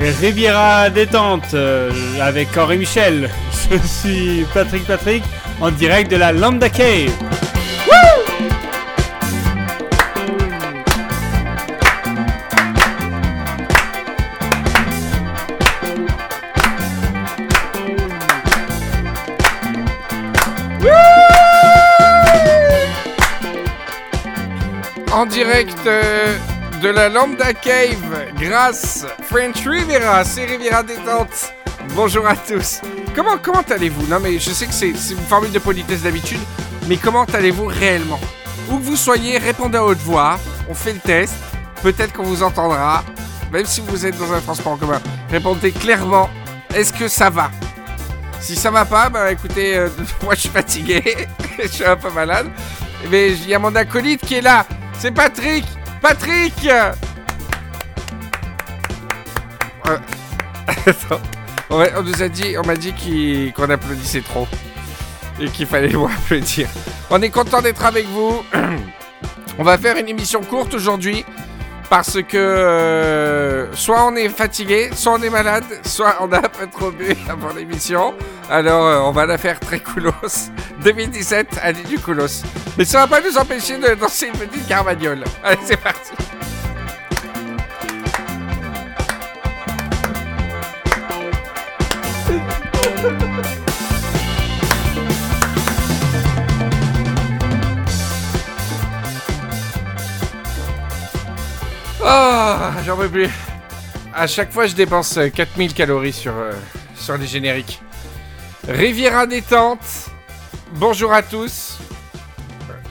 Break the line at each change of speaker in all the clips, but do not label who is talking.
Et Riviera détente euh, avec Henri Michel. Je suis Patrick Patrick en direct de la Lambda Cave.
Direct euh, de la Lambda Cave, grâce French Riviera, c'est Riviera Détente. Bonjour à tous. Comment, comment allez-vous? Non mais je sais que c'est une formule de politesse d'habitude, mais comment allez-vous réellement? Où que vous soyez, répondez à haute voix, on fait le test, peut-être qu'on vous entendra, même si vous êtes dans un transport en commun. Répondez clairement, est-ce que ça va? Si ça va pas, bah écoutez, euh, moi je suis fatigué, je suis un peu malade, mais il y a mon acolyte qui est là, c'est Patrick Patrick Euh. On, nous a dit, on m'a dit qu'on applaudissait trop et qu'il fallait moins applaudir. On est content d'être avec vous. On va faire une émission courte aujourd'hui parce que euh, soit on est fatigué, soit on est malade, soit on a un peu trop bu avant l'émission. Alors euh, on va la faire très coolos. 2017, année du coolos. Mais ça va pas nous empêcher de danser une petite carmagnole. Allez, c'est parti. J'en peux plus. À chaque fois, je dépense euh, 4000 calories sur, euh, sur les génériques. Riviera détente. Bonjour à tous.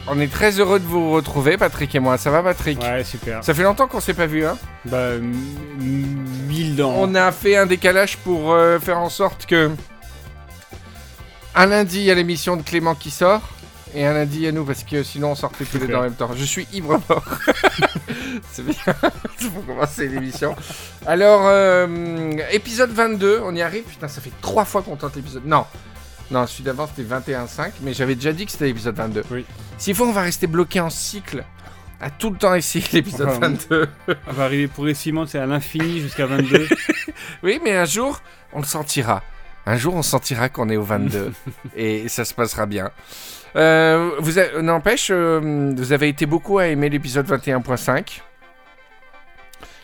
On est très heureux de vous retrouver, Patrick et moi. Ça va, Patrick?
Ouais, super.
Ça fait longtemps qu'on s'est pas vu, hein?
Bah, mille dents.
On a fait un décalage pour euh, faire en sorte que un lundi il y a l'émission de Clément qui sort et un lundi a nous parce que sinon on sortait tous les deux en même temps. Je suis ivre mort. C'est bien. Il faut commencer l'émission. Alors euh, épisode 22, on y arrive. Putain, ça fait trois fois qu'on tente l'épisode. Non. Non, celui d'avant c'était 21.5, mais j'avais déjà dit que c'était l'épisode 22.
Oui.
S'il faut, on va rester bloqué en cycle à tout le temps essayer l'épisode
Enfin,
22.
On va arriver progressivement, c'est à l'infini jusqu'à 22.
Oui, mais un jour, on le sentira. Un jour, on sentira qu'on est au 22 et ça se passera bien. Euh, vous a- N'empêche, euh, vous avez été beaucoup à aimer l'épisode 21.5.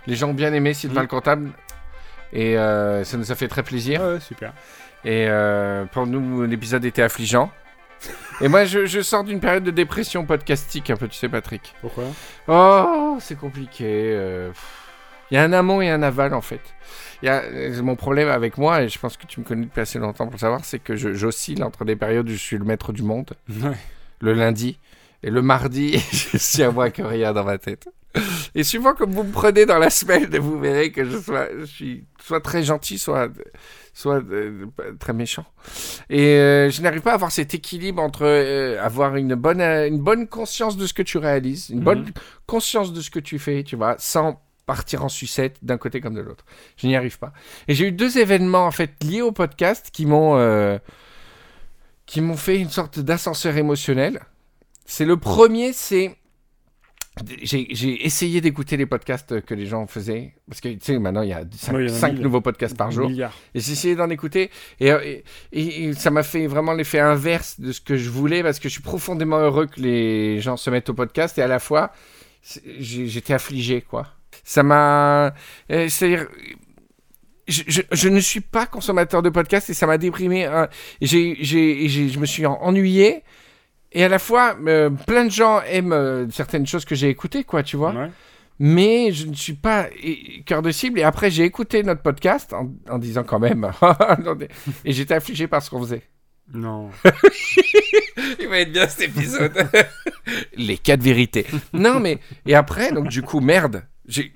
Les gens ont bien aimé Sylvain
Mhm.
le comptable et euh, ça nous a fait très plaisir.
ouais, super.
Et pour nous, l'épisode était affligeant. Et moi, je, je sors d'une période de dépression podcastique, un peu, tu sais, Patrick.
Pourquoi?
Oh, c'est compliqué. Il y a un amont et un aval en fait. Il y a, euh, mon problème avec moi, et je pense que tu me connais depuis assez longtemps pour le savoir, c'est que j'oscille entre des périodes où je suis le maître du monde,
Ouais.
le lundi, et le mardi, je suis à moi que rien dans ma tête. Et suivant comme vous me prenez dans la semaine, vous verrez que je, sois, je suis soit très gentil, soit, soit euh, très méchant. Et euh, je n'arrive pas à avoir cet équilibre entre euh, avoir une bonne, une bonne conscience de ce que tu réalises, une
Mhm.
bonne conscience de ce que tu fais, tu vois, sans partir en sucette d'un côté comme de l'autre. Je n'y arrive pas. Et j'ai eu deux événements en fait liés au podcast qui m'ont euh, qui m'ont fait une sorte d'ascenseur émotionnel. C'est le premier, c'est j'ai essayé d'écouter les podcasts que les gens faisaient parce que tu sais maintenant il y a 5,
Ouais, il y en a mille.
nouveaux podcasts par jour et j'ai essayé d'en écouter et, euh, et- et- et ça m'a fait vraiment l'effet inverse de ce que je voulais parce que je suis profondément heureux que les gens se mettent au podcast et à la fois j'étais affligé quoi. Ça m'a... euh, C'est-à-dire... Je, je- je ne suis pas consommateur de podcasts et ça m'a déprimé. hein. J'ai, j'ai, j'ai- je me suis en- ennuyé et à la fois euh, plein de gens aiment euh, certaines choses que j'ai écoutées quoi tu vois
Ouais.
mais je ne suis pas cœur de cible. Et après, j'ai écouté notre podcast en, en disant quand même. Et j'étais affligé par ce qu'on faisait.
Non.
Il va être bien cet épisode. Les quatre vérités. Non, mais. Et après, donc, du coup, merde. J'ai.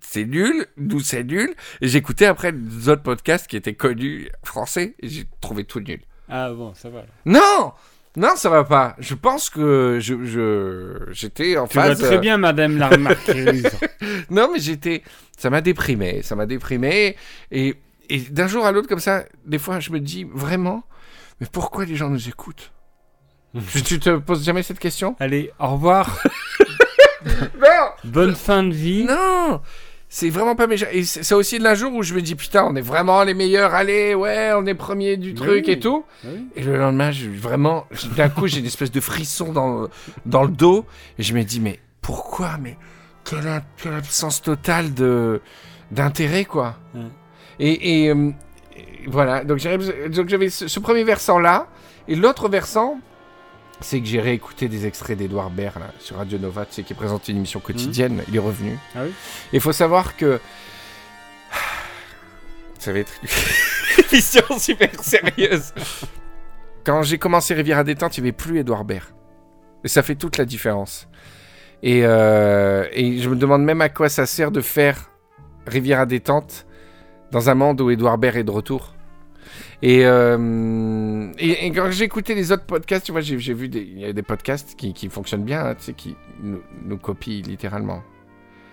C'est nul, nous c'est nul. Et j'écoutais après les autres podcasts qui étaient connus français et j'ai trouvé tout nul.
Ah bon, ça va.
Non Non, ça va pas. Je pense que je, je j'étais en
Tu vois très
euh,
bien, madame la.
Non, mais j'étais. Ça m'a déprimé. Ça m'a déprimé. Et, et d'un jour à l'autre, comme ça, des fois, je me dis vraiment, mais pourquoi les gens nous écoutent? Tu, tu te poses jamais cette question?
Allez, au revoir. Bonne fin de vie.
Non C'est vraiment pas méchant. Et c'est aussi l'un jour où je me dis, putain, on est vraiment les meilleurs. Allez, ouais, on est premier du truc
oui.
et tout.
Oui.
Et le lendemain, je, vraiment, d'un coup, j'ai une espèce de frisson dans, dans le dos. Et je me dis, mais pourquoi? Mais quelle, absence totale de d'intérêt, quoi.
Ouais.
Et, et, euh, et voilà, donc j'avais donc j'avais ce, ce premier versant-là. Et l'autre versant, c'est que j'ai réécouté des extraits d'Edouard Baird là, sur Radio Nova, tu sais, qui présentait une émission quotidienne. Il est revenu.
Ah oui
faut savoir que. Ça va être une émission super sérieuse. Quand j'ai commencé Rivière à détente, il n'y avait plus Edouard Baird. Et ça fait toute la différence. Et, euh, et je me demande même à quoi ça sert de faire Rivière à détente dans un monde où Edouard Baird est de retour. Et, euh, et, et quand j'ai écouté les autres podcasts, tu vois, j'ai vu des, il y a des podcasts qui, qui fonctionnent bien, hein, tu sais, qui nous, nous copient littéralement.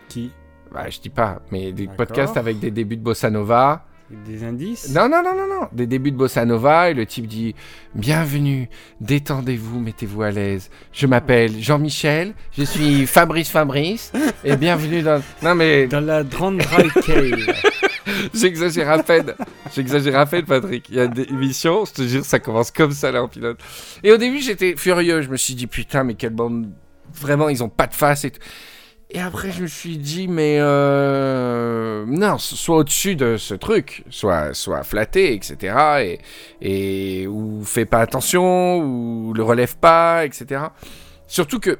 Qui?
Bah, je dis pas, mais des podcasts avec des débuts de bossa nova.
Des indices?
Non, non, non, non, non. Des débuts de bossa nova et le type dit Bienvenue, détendez-vous, mettez-vous à l'aise. Je m'appelle Jean-Michel, je suis Fabrice Fabrice et bienvenue dans. Non, mais
Dans la Grande Dry Cave.
j'exagère à peine. J'exagère à peine, Patrick. Il y a des émissions, je te jure, ça commence comme ça là en pilote. Et au début, j'étais furieux. Je me suis dit Putain, mais quelle bande. Vraiment, ils ont pas de face et tout. Et après, je me suis dit, mais euh, non, sois au-dessus de ce truc, sois, sois flatté, etc. Et, et ou fais pas attention, ou le relève pas, etc. Surtout que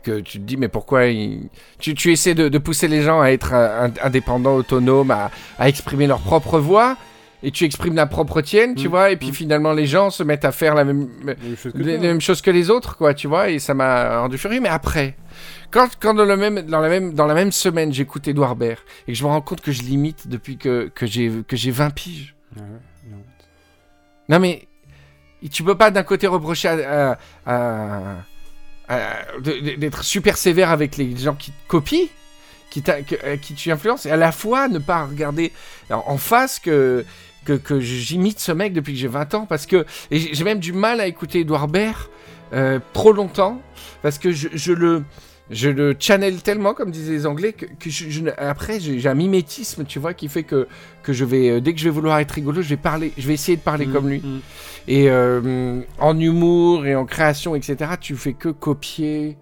que tu te dis, mais pourquoi il- tu, tu essaies de, de pousser les gens à être euh, ind- indépendants, autonomes, à, à exprimer leur propre voix, et tu exprimes la propre tienne, tu
Mm.
vois, et puis
Mm.
finalement les gens se mettent à faire la même,
Même chose que
les, que les autres, quoi, tu vois, et ça m'a rendu furieux. Mais après, quand, quand dans, le même, dans, la même, dans la même semaine, j'écoute Edouard Baird et que je me rends compte que je l'imite depuis que, que j'ai que j'ai 20 piges.
Ah non.
Mais tu peux pas d'un côté reprocher à, d'être super sévère avec les gens qui te copient, qui, euh, qui tu influences, et à la fois ne pas regarder en face que, j'imite ce mec depuis que j'ai 20 ans, parce que j'ai même du mal à écouter Edouard Baird euh, trop longtemps, parce que je le... Je le channel tellement, comme disaient les Anglais, que, que je, je ne- après j'ai un mimétisme, tu vois, qui fait que, que je vais, euh, dès que je vais vouloir être rigolo, je vais parler, je vais essayer de parler
Mm,
comme lui.
mm.
Et euh, en humour et en création, etc., tu fais que copier,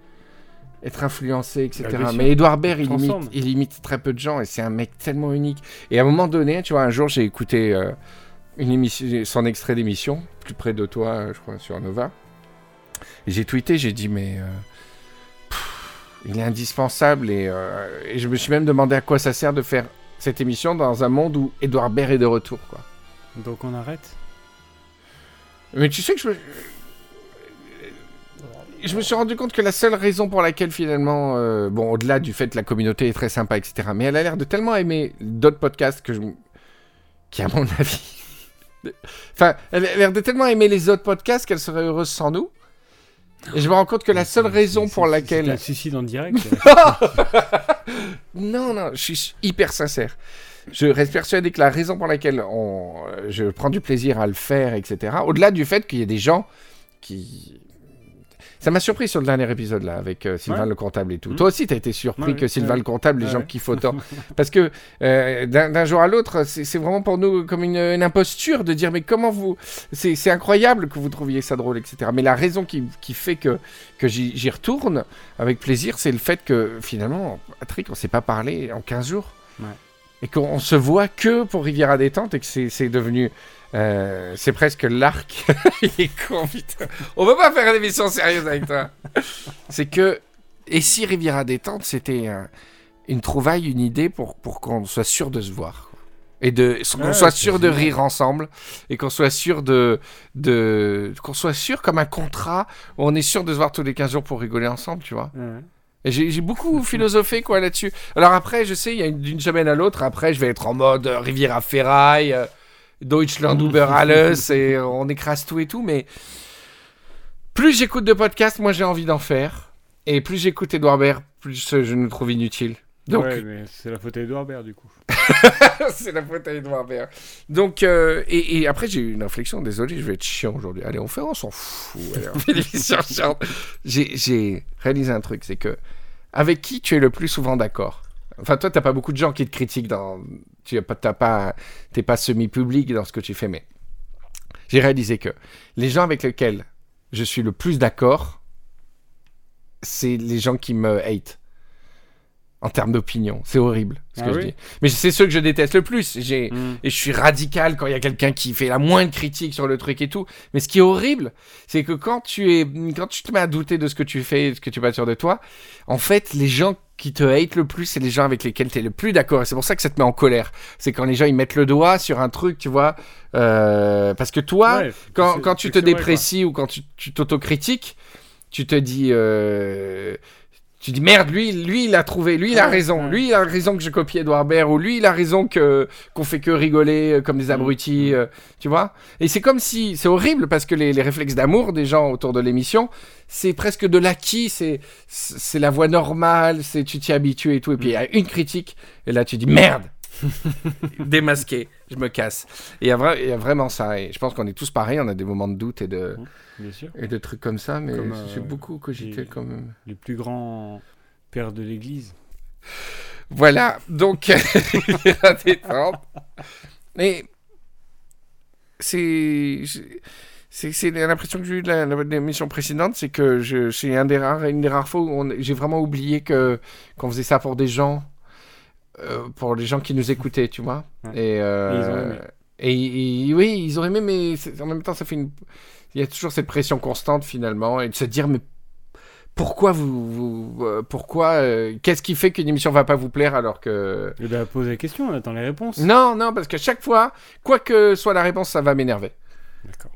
être influencé, etc.
Sûr.
Mais Edouard Baird, il imite, il imite très peu de gens et c'est un mec tellement unique. Et à un moment donné, tu vois, un jour, j'ai écouté euh, une émission, son extrait d'émission, plus près de toi, je crois, sur Nova. Et j'ai tweeté, j'ai dit, mais euh, il est indispensable. Et, euh, et je me suis même demandé à quoi ça sert de faire cette émission dans un monde où Edouard Baird est de retour, quoi.
Donc on arrête
Mais tu sais que je me... Je me suis rendu compte que la seule raison pour laquelle finalement, euh, bon, au-delà du fait que la communauté est très sympa, etc., mais elle a l'air de tellement aimer d'autres podcasts que je... qui, à mon avis... enfin, elle a l'air de tellement aimer les autres podcasts qu'elle serait heureuse sans nous. Et je me rends compte que la seule raison pour laquelle...
Suicide en direct.
Non, non, je suis hyper sincère. Je reste persuadé que la raison pour laquelle on, euh, je prends du plaisir à le faire, etc., au-delà du fait qu'il y ait des gens qui... Ça m'a surpris sur le dernier épisode, là, avec euh, Sylvain
Ouais.
le comptable et tout.
Mm.
Toi aussi, t'as été surpris
Ouais,
que Sylvain le comptable, les gens
ouais.
kiffent autant. Parce que euh, d'un jour à l'autre, c'est vraiment pour nous comme une, une imposture de dire, mais comment vous... C'est incroyable que vous trouviez ça drôle, etc. Mais la raison qui, qui fait que, que j'y j'y retourne avec plaisir, c'est le fait que finalement, Patrick, on s'est pas parlé en 15 jours.
Ouais.
Et qu'on se voit que pour Rivière à détente et que c'est devenu... euh, c'est presque l'arc. Il est con, putain. On peut pas faire une émission sérieuse avec toi. c'est que... Et si Rivière à détente, c'était une trouvaille, une idée pour, pour qu'on soit sûr de se voir. Et de qu'on
Ouais,
soit sûr de rire ensemble et qu'on soit sûr de, de qu'on soit sûr comme un contrat où on est sûr de se voir tous les 15 jours pour rigoler ensemble, tu vois. J'ai beaucoup philosophé quoi là-dessus. Alors après, je sais, il y a une- d'une semaine à l'autre, après, je vais être en mode euh, Riviera Ferraille, euh, Deutschland über alles, et on écrase tout et tout, mais plus j'écoute de podcasts, moins j'ai envie d'en faire. Et plus j'écoute Edouard Baird, plus euh, je nous trouve inutile. Donc,
Ouais, mais c'est la faute à Edouard Baird du coup.
c'est la faute à Edouard Baird. Donc, euh, et, et après, j'ai eu une réflexion. Désolé, je vais être chiant aujourd'hui. Allez, on fait, on s'en fout. J'ai, réalisé un truc, c'est que avec qui tu es le plus souvent d'accord? Enfin, toi, t'as pas beaucoup de gens qui te critiquent dans. Tu as pas, pas, pas semi-public dans ce que tu fais, mais j'ai réalisé que les gens avec lesquels je suis le plus d'accord, c'est les gens qui me hate. En termes d'opinion. C'est horrible ce
Ah
que je dis. Mais c'est ceux que je déteste le plus. J'ai,
Mm.
et je suis radical quand il y a quelqu'un qui fait la moindre critique sur le truc et tout. Mais ce qui est horrible, c'est que quand tu es, quand tu te mets à douter de ce que tu fais, de ce que tu pas sûr de toi, en fait, les gens qui te hate le plus, c'est les gens avec lesquels tu es le plus d'accord. Et c'est pour ça que ça te met en colère. C'est quand les gens ils mettent le doigt sur un truc, tu vois. Euh, parce que toi,
Ouais,
quand, quand tu te
vrai,
déprécies ou quand tu tu t'autocritiques, tu te dis. euh, tu dis merde, lui, lui, il a trouvé, lui, il a raison, lui, il a raison que je copie Edouard Baird, ou lui, il a raison que qu'on fait que rigoler euh, comme des abrutis,
Mm.
euh, tu vois. Et c'est comme si, c'est horrible parce que les, les réflexes d'amour des gens autour de l'émission, c'est presque de l'acquis, c'est c'est la voix normale, c'est tu t'y habitues et tout, et puis il y a une critique, et là tu dis merde, démasqué, je me casse. Et il y, a vra- il y a vraiment ça, et je pense qu'on est tous pareils, on a des moments de doute et de,
Bien sûr.
et de trucs comme ça, mais j'ai
euh,
beaucoup cogité quand même.
Les plus grands pères de l'église.
Voilà, donc la détente. Mais c'est c'est c'est l'impression que j'ai eue de la- la- précédente, c'est que je c'est un des rares une des rares fois où j'ai vraiment oublié que qu'on faisait ça pour des gens euh, pour les gens qui nous écoutaient, tu vois.
Ouais.
Et, euh,
Et
et- et- oui, ils ont aimé, mais en même temps, ça fait une. Il y a toujours cette pression constante finalement, et de se dire mais pourquoi vous, vous- euh, pourquoi euh, qu'est-ce qui fait qu'une émission va pas vous plaire alors que
Eh ben, pose la question, on attend les réponses.
non non parce qu'à chaque fois quoi que soit la réponse ça va m'énerver
D'accord.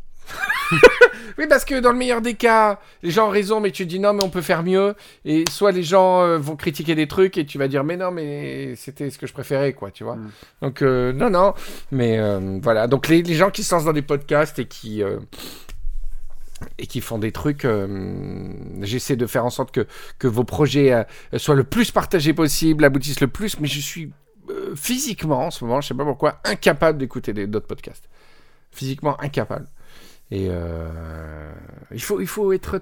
oui parce que dans le meilleur des cas les gens ont raison mais tu dis non mais on peut faire mieux et soit les gens euh, vont critiquer des trucs et tu vas dire mais non mais c'était ce que je préférais quoi tu vois
Mm.
donc euh, non non mais euh, voilà donc les, les gens qui se lancent dans des podcasts et qui et qui font des trucs, j'essaie de faire en sorte que, que vos projets soient le plus partagés possible, aboutissent le plus, mais je suis physiquement, en ce moment, je sais pas pourquoi, incapable d'écouter d'autres podcasts. Physiquement incapable. Et euh, il, faut, il faut être...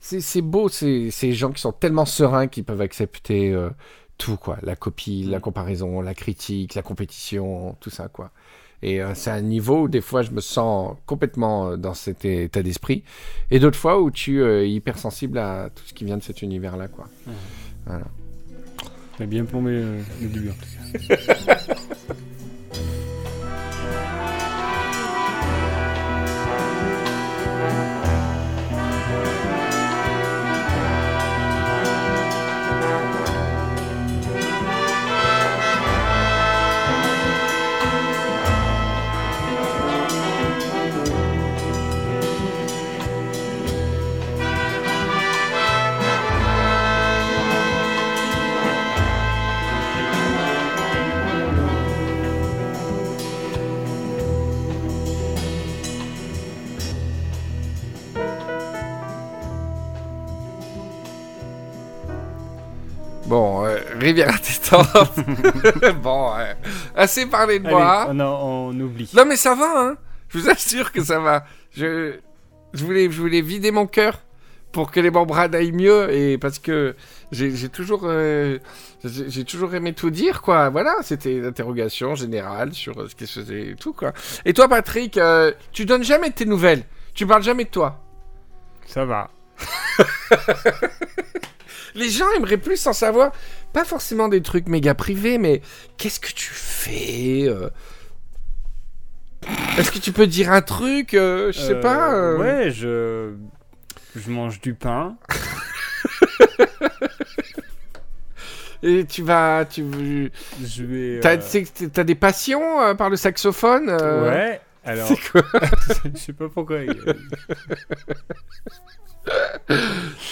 C'est c'est beau, ces, ces gens qui sont tellement sereins qu'ils peuvent accepter euh, tout, quoi. La copie, la comparaison, la critique, la compétition, tout ça, quoi. Et euh, c'est un niveau où des fois je me sens complètement dans cet état d'esprit, et d'autres fois où tu es hypersensible à tout ce qui vient de cet univers-là, quoi.
T'as bien plombé le début en tout cas.
Bon, Rivière détente. bon, euh, assez parlé de moi.
Allez, on, oublie.
Non mais ça va, hein. Je vous assure que ça va. Je, je voulais, je voulais vider mon cœur pour que les membranes aillent mieux et parce que j'ai toujours, euh, j'ai toujours aimé tout dire quoi. Voilà, c'était une interrogation générale sur euh, ce qui se faisait et tout quoi. Et toi, Patrick, euh, tu donnes jamais tes nouvelles. Tu parles jamais de toi.
Ça va.
Les gens aimeraient plus en savoir, pas forcément des trucs méga privés, mais qu'est-ce que tu fais euh Est-ce que tu peux dire un truc euh, Je sais
Euh,
pas.
Ouais, je. Je mange du pain.
Et tu vas, tu,
Je vais.
t'as, des passions par le saxophone
Ouais. Alors,
C'est quoi
je sais pas pourquoi.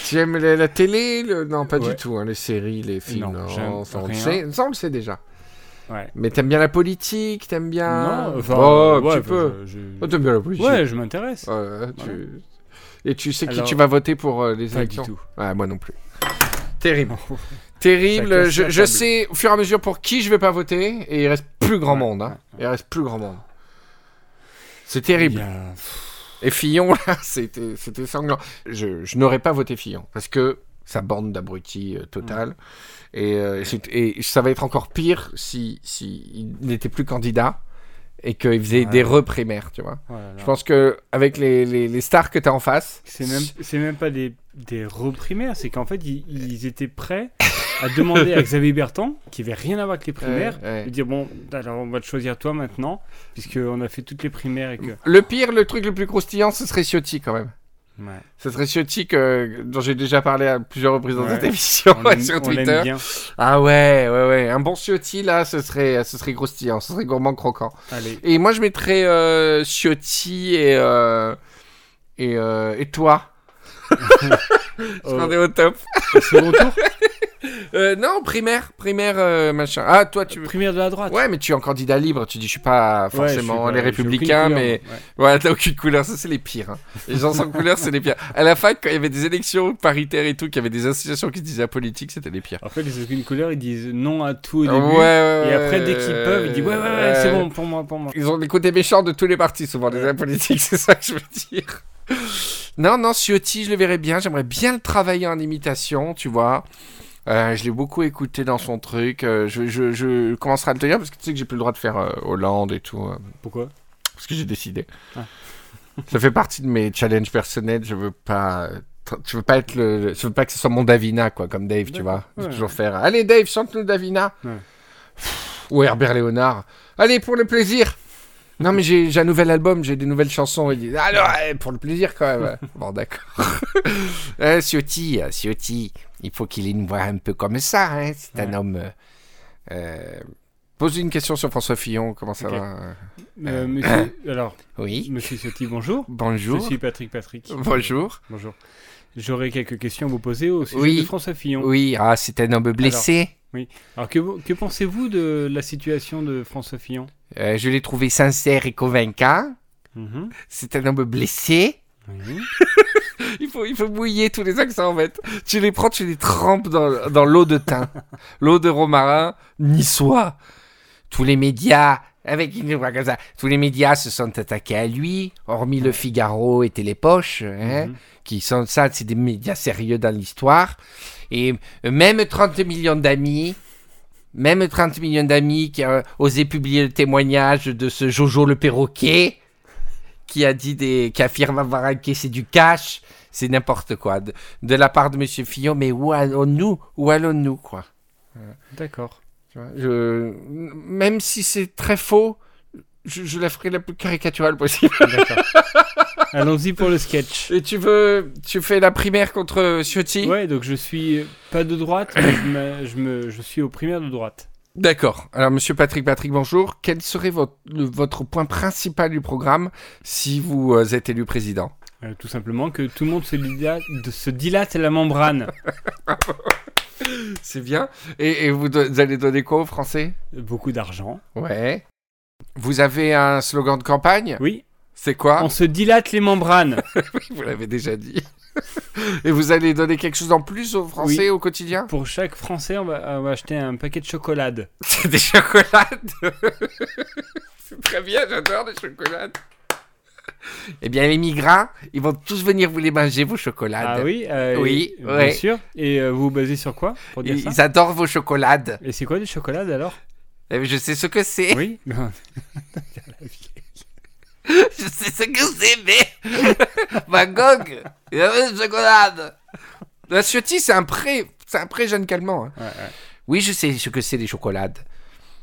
Tu aimes la, la télé le- Non, pas du tout. hein, les séries, les films.
Non,
Non, ça, on le sait, ça, on le sait déjà.
Ouais.
Mais t'aimes bien la politique T'aimes bien
Non, enfin.
Oh, un
ouais,
petit peu.
je- je-
Oh, t'aimes bien la politique
Ouais, je m'intéresse.
Tu... Et tu sais qui
Alors,
tu vas voter pour euh, les
Pas du
élections
tout.
Ouais, moi non plus. Terrible. Terrible. Je, sais au fur et à mesure pour qui je vais pas voter et il reste plus grand monde. Hein. Il reste plus grand monde. C'est terrible.
a-
Et Fillon, là, c'était sanglant. Je, je n'aurais pas voté Fillon parce que sa bande d'abrutis euh, totale. Et, euh, et ça va être encore pire si, si il n'était plus candidat et qu'il faisait
Ouais.
des reprimaires, tu vois. Je pense que avec les, les, les stars que tu as en face,
C'est même, même pas des, des reprimaires, c'est qu'en fait, ils, ils étaient prêts à demander à Xavier Bertrand, qui avait rien à voir avec les primaires,
Ouais, ouais.
de dire bon, alors on va te choisir toi maintenant, puisqu'on a fait toutes les primaires et que.
le pire, le truc le plus croustillant, ce serait Ciotti quand même.
Ouais.
Ce serait Ciotti que, dont j'ai déjà parlé à plusieurs reprises dans cette émission
On
sur Twitter.
bien.
Ah ouais, ouais, ouais. Un bon Ciotti, là, ce serait, ce serait croustillant, ce serait gourmand croquant.
Allez.
Et moi, je mettrais euh, Ciotti et, euh, et, euh, et toi. On est au top.
au second tour,
Euh, non, primaire, primaire, euh, machin. Ah, toi, tu...
primaire de la droite.
Ouais, mais tu es un candidat libre. Tu dis, je suis pas
Ouais,
forcément
suis
les républicains, mais... Ouais, t'as aucune couleur, ça c'est les pires. hein. Les gens sans couleur, c'est les pires. À la fac, quand il y avait des élections paritaires et tout, qu'il y avait des associations qui se disaient apolitique, c'était les pires.
En fait, les aucune couleur, ils disent non à tout au début.
ouais,
Et après, dès qu'ils peuvent, ils disent ouais, ouais, ouais, c'est bon pour moi, pour moi.
Ils ont des côtés méchants de tous les partis, souvent, des
Ouais.
apolitiques, c'est ça que je veux dire. Non, non, Ciotti, je le verrais bien. J'aimerais bien le travailler en imitation, tu vois. Euh, je l'ai beaucoup écouté dans son truc. Euh, je, je, je commencerai à le tenir parce que tu sais que j'ai plus le droit de faire euh, Hollande et tout.
Pourquoi?
Parce que j'ai décidé.
Ah.
Ça fait partie de mes challenges personnels. Je veux pas. Je veux pas être le. Je veux pas que ce soit mon Davina, quoi, comme Dave, tu vois.
Ouais.
toujours faire. Allez, Dave, chante-nous Davina.
Ouais.
Pff, Ou Herbert Léonard. Allez, pour le plaisir. Non, mais j'ai un nouvel album, j'ai des nouvelles chansons. Il dit, alors, eh, pour le plaisir quand même. bon, d'accord. euh, Ciotti, Ciotti, il faut qu'il ait une voix un peu comme ça. Hein. C'est un homme. euh, euh, Pose une question sur François Fillon, comment ça va
Euh, monsieur, Alors,
Oui.
monsieur Ciotti, bonjour.
Bonjour.
Je suis Patrick Patrick.
Bonjour.
Bonjour. J'aurais quelques questions à vous poser au sujet
Oui.
de François Fillon.
Oui, ah, c'est un homme blessé.
Alors, que, que pensez-vous de la situation de François Fillon?
Euh, je l'ai trouvé sincère et convaincant.
Mhm.
C'est un homme blessé.
Oui.
Il faut, il faut mouiller tous les accents en fait. Tu les prends, tu les trempes dans, dans l'eau de thym, l'eau de romarin niçois. Tous les médias, avec une voix comme ça, tous les médias se sont attaqués à lui, hormis le Figaro et Télépoche, hein,
Mhm.
qui sont ça, c'est des médias sérieux dans l'histoire. Et euh, même 30 millions d'amis, même 30 millions d'amis qui ont osé publier le témoignage de ce Jojo le perroquet, qui a dit des, qui affirme avoir encaissé du cash, c'est n'importe quoi. De, de la part de Monsieur Fillon, mais où allons-nous? Où allons-nous, quoi?
D'accord.
Je... Même si c'est très faux, je, je la ferai la plus caricaturale possible.
Allons-y pour le sketch.
Et tu veux, tu fais la primaire contre Ciotti?
Ouais, donc je suis pas de droite, mais je, me- je, me, je suis aux primaires de droite.
D'accord. Alors, Monsieur Patrick Patrick, bonjour. Quel serait votre, le- votre point principal du programme si vous euh, êtes élu président?
Euh, tout simplement que tout le monde se dilate, se dilate la membrane.
C'est bien. Et, et vous, vous allez donner quoi aux Français?
Beaucoup d'argent.
Ouais. Vous avez un slogan de campagne?
Oui,
C'est quoi
on se dilate les membranes.
Vous l'avez déjà dit. Et vous allez donner quelque chose en plus aux Français
Oui.
au quotidien
Pour chaque Français, on va, on va acheter un paquet de chocolade.
C'est des chocolades. C'est très bien, j'adore les chocolades. Eh bien, les migrants, ils vont tous venir vous les manger, vos chocolades.
Ah oui euh,
Oui,
et-
ouais.
Bien sûr. Et euh, vous vous basez sur quoi pour dire
Ils,
ça
ils adorent vos chocolades.
Et c'est quoi des chocolades alors?
Eh, Je sais ce que c'est.
Oui.
Je sais ce que c'est, mais. Van Gogh, il avait des chocolades. La Ciotti, c'est un pré. C'est un pré jeune calmant. hein.
Ouais, ouais.
Oui, je sais ce que c'est les chocolades.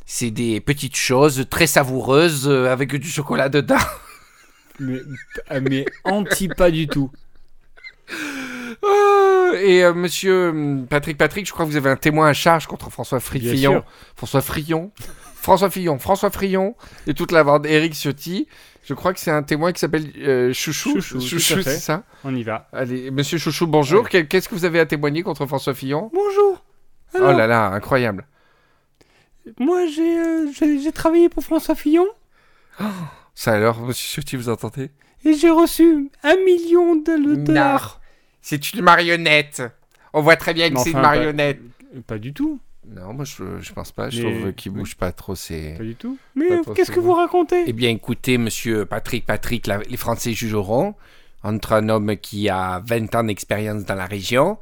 C'est des petites choses très savoureuses euh, avec du chocolat dedans.
Mais, ah, mais anti pas du tout.
Oh, et euh, monsieur hum, Patrick Patrick, je crois que vous avez un témoin à charge contre François Fri-
Bien
Fillon.
sûr.
François Frion. François Fillon, François Frion et toute la bande Eric Ciotti. Je crois que c'est un témoin qui s'appelle euh, Chouchou.
Chouchou,
c'est ça
On y va.
Allez, monsieur Chouchou, bonjour.
Ouais.
Qu'est-ce que vous avez à témoigner contre François Fillon?
Bonjour.
Oh là là, incroyable.
Moi, j'ai euh, travaillé pour François Fillon.
Ça alors, monsieur Ciotti, vous entendez?
Et j'ai reçu un million de dollars.
C'est une marionnette. On voit très bien que c'est une
pas-
marionnette.
Pas du tout,
Non, moi je, je pense pas. Je
Mais-
trouve qu'il bouge pas trop. C'est.
pas du tout. Mais qu'est-ce que vous racontez?
Eh bien, écoutez, monsieur Patrick, Patrick, la- les Français jugeront entre un homme qui a 20 ans d'expérience dans la région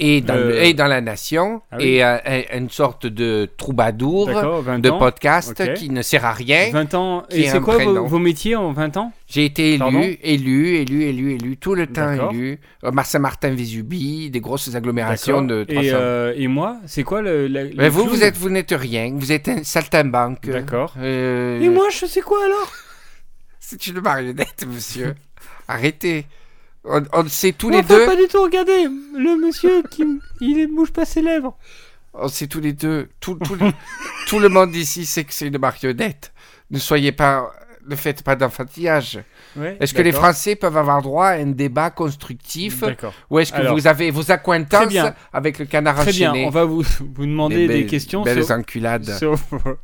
et dans, le-
Euh.
et dans la nation
Ah oui.
et euh, un- une sorte de troubadour
D'accord, 20
de podcast qui ne sert à rien.
20 ans. Et
est
c'est quoi vos, métiers en 20 ans?
J'ai été élu,
Pardon?
élu, élu, élu, élu, tout le temps élu. Euh, Marsaint-Martin-Vésubie, des grosses agglomérations de 300.
et, euh, et moi, c'est quoi le. le
vous, vous êtes, vous n'êtes rien. Vous êtes un saltimbanque.
D'accord.
Euh,
Et moi, je sais quoi alors?
C'est une marionnette, monsieur. Arrêtez. On, on sait tous les deux.
pas du tout, regardez Le monsieur qui. Il ne bouge pas ses lèvres.
On sait tous les deux. Tout, tout, le- tout le monde ici sait que c'est une marionnette. Ne soyez pas. Ne faites pas d'enfantillage.
Ouais,
Est-ce que les. Français peuvent avoir droit à un débat constructif
D'accord.
Ou est-ce que
Alors,
vous avez vos
bien.
avec le canard
Très bien, on va vous, vous demander des
belles-
questions
Belles
sur,
enculades.
sur, vos,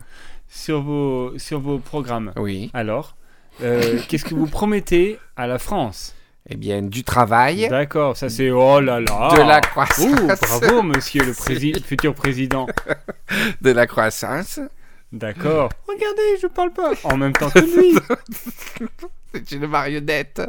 sur, vos, sur vos programmes.
Oui.
Alors, euh, qu'est-ce que vous promettez à la France?
Eh bien, du travail,
D'accord, ça c'est... Oh là là
de la
Ouh,
croissance.
bravo, monsieur le prési- futur président.
de la croissance.
D'accord. Regardez, je parle pas. En même temps que lui.
C'est une marionnette.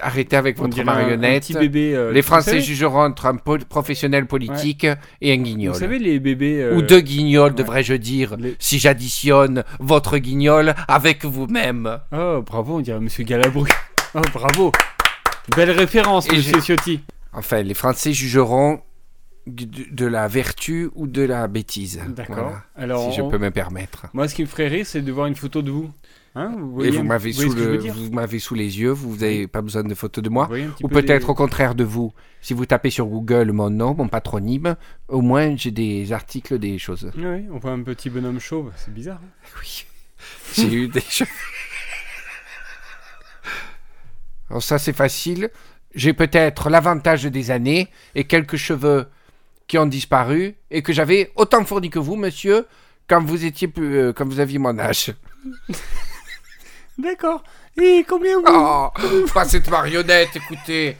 Arrêtez avec
On
votre
dirait un- un
marionnette.
petit bébé. euh,
Les Français
savez-
jugeront entre un po- professionnel politique et un guignol.
Vous savez, les bébés... euh,
Ou deux guignols,
ouais.
devrais-je dire,
Les-
si j'additionne votre guignol avec vous-même.
Oh, bravo, on dirait monsieur Galabru. Oh, bravo. Belle référence,
Et
monsieur Ciotti.
Enfin, les Français jugeront de, de la vertu ou de la bêtise.
D'accord.
Voilà,
Alors,
si je peux me permettre.
moi, ce qui me ferait rire, c'est de voir une photo de vous. Hein vous
Et
voyez
vous m'avez sous, le-
dire
vous m'avez sous les yeux, vous n'avez pas besoin de photos de moi. Ou
peu
peut-être au contraire de vous. Si vous tapez sur Google mon nom, mon patronyme, au moins j'ai des articles, des choses.
Oui, oui, on voit un petit bonhomme chauve, c'est bizarre. hein.
Oui. J'ai eu des choses. Alors ça c'est facile. J'ai peut-être l'avantage des années et quelques cheveux qui ont disparu et que j'avais autant fourni que vous, monsieur, quand vous étiez plus, euh, quand vous aviez mon âge.
D'accord. Et combien vous
Oh, pas cette marionnette, écoutez.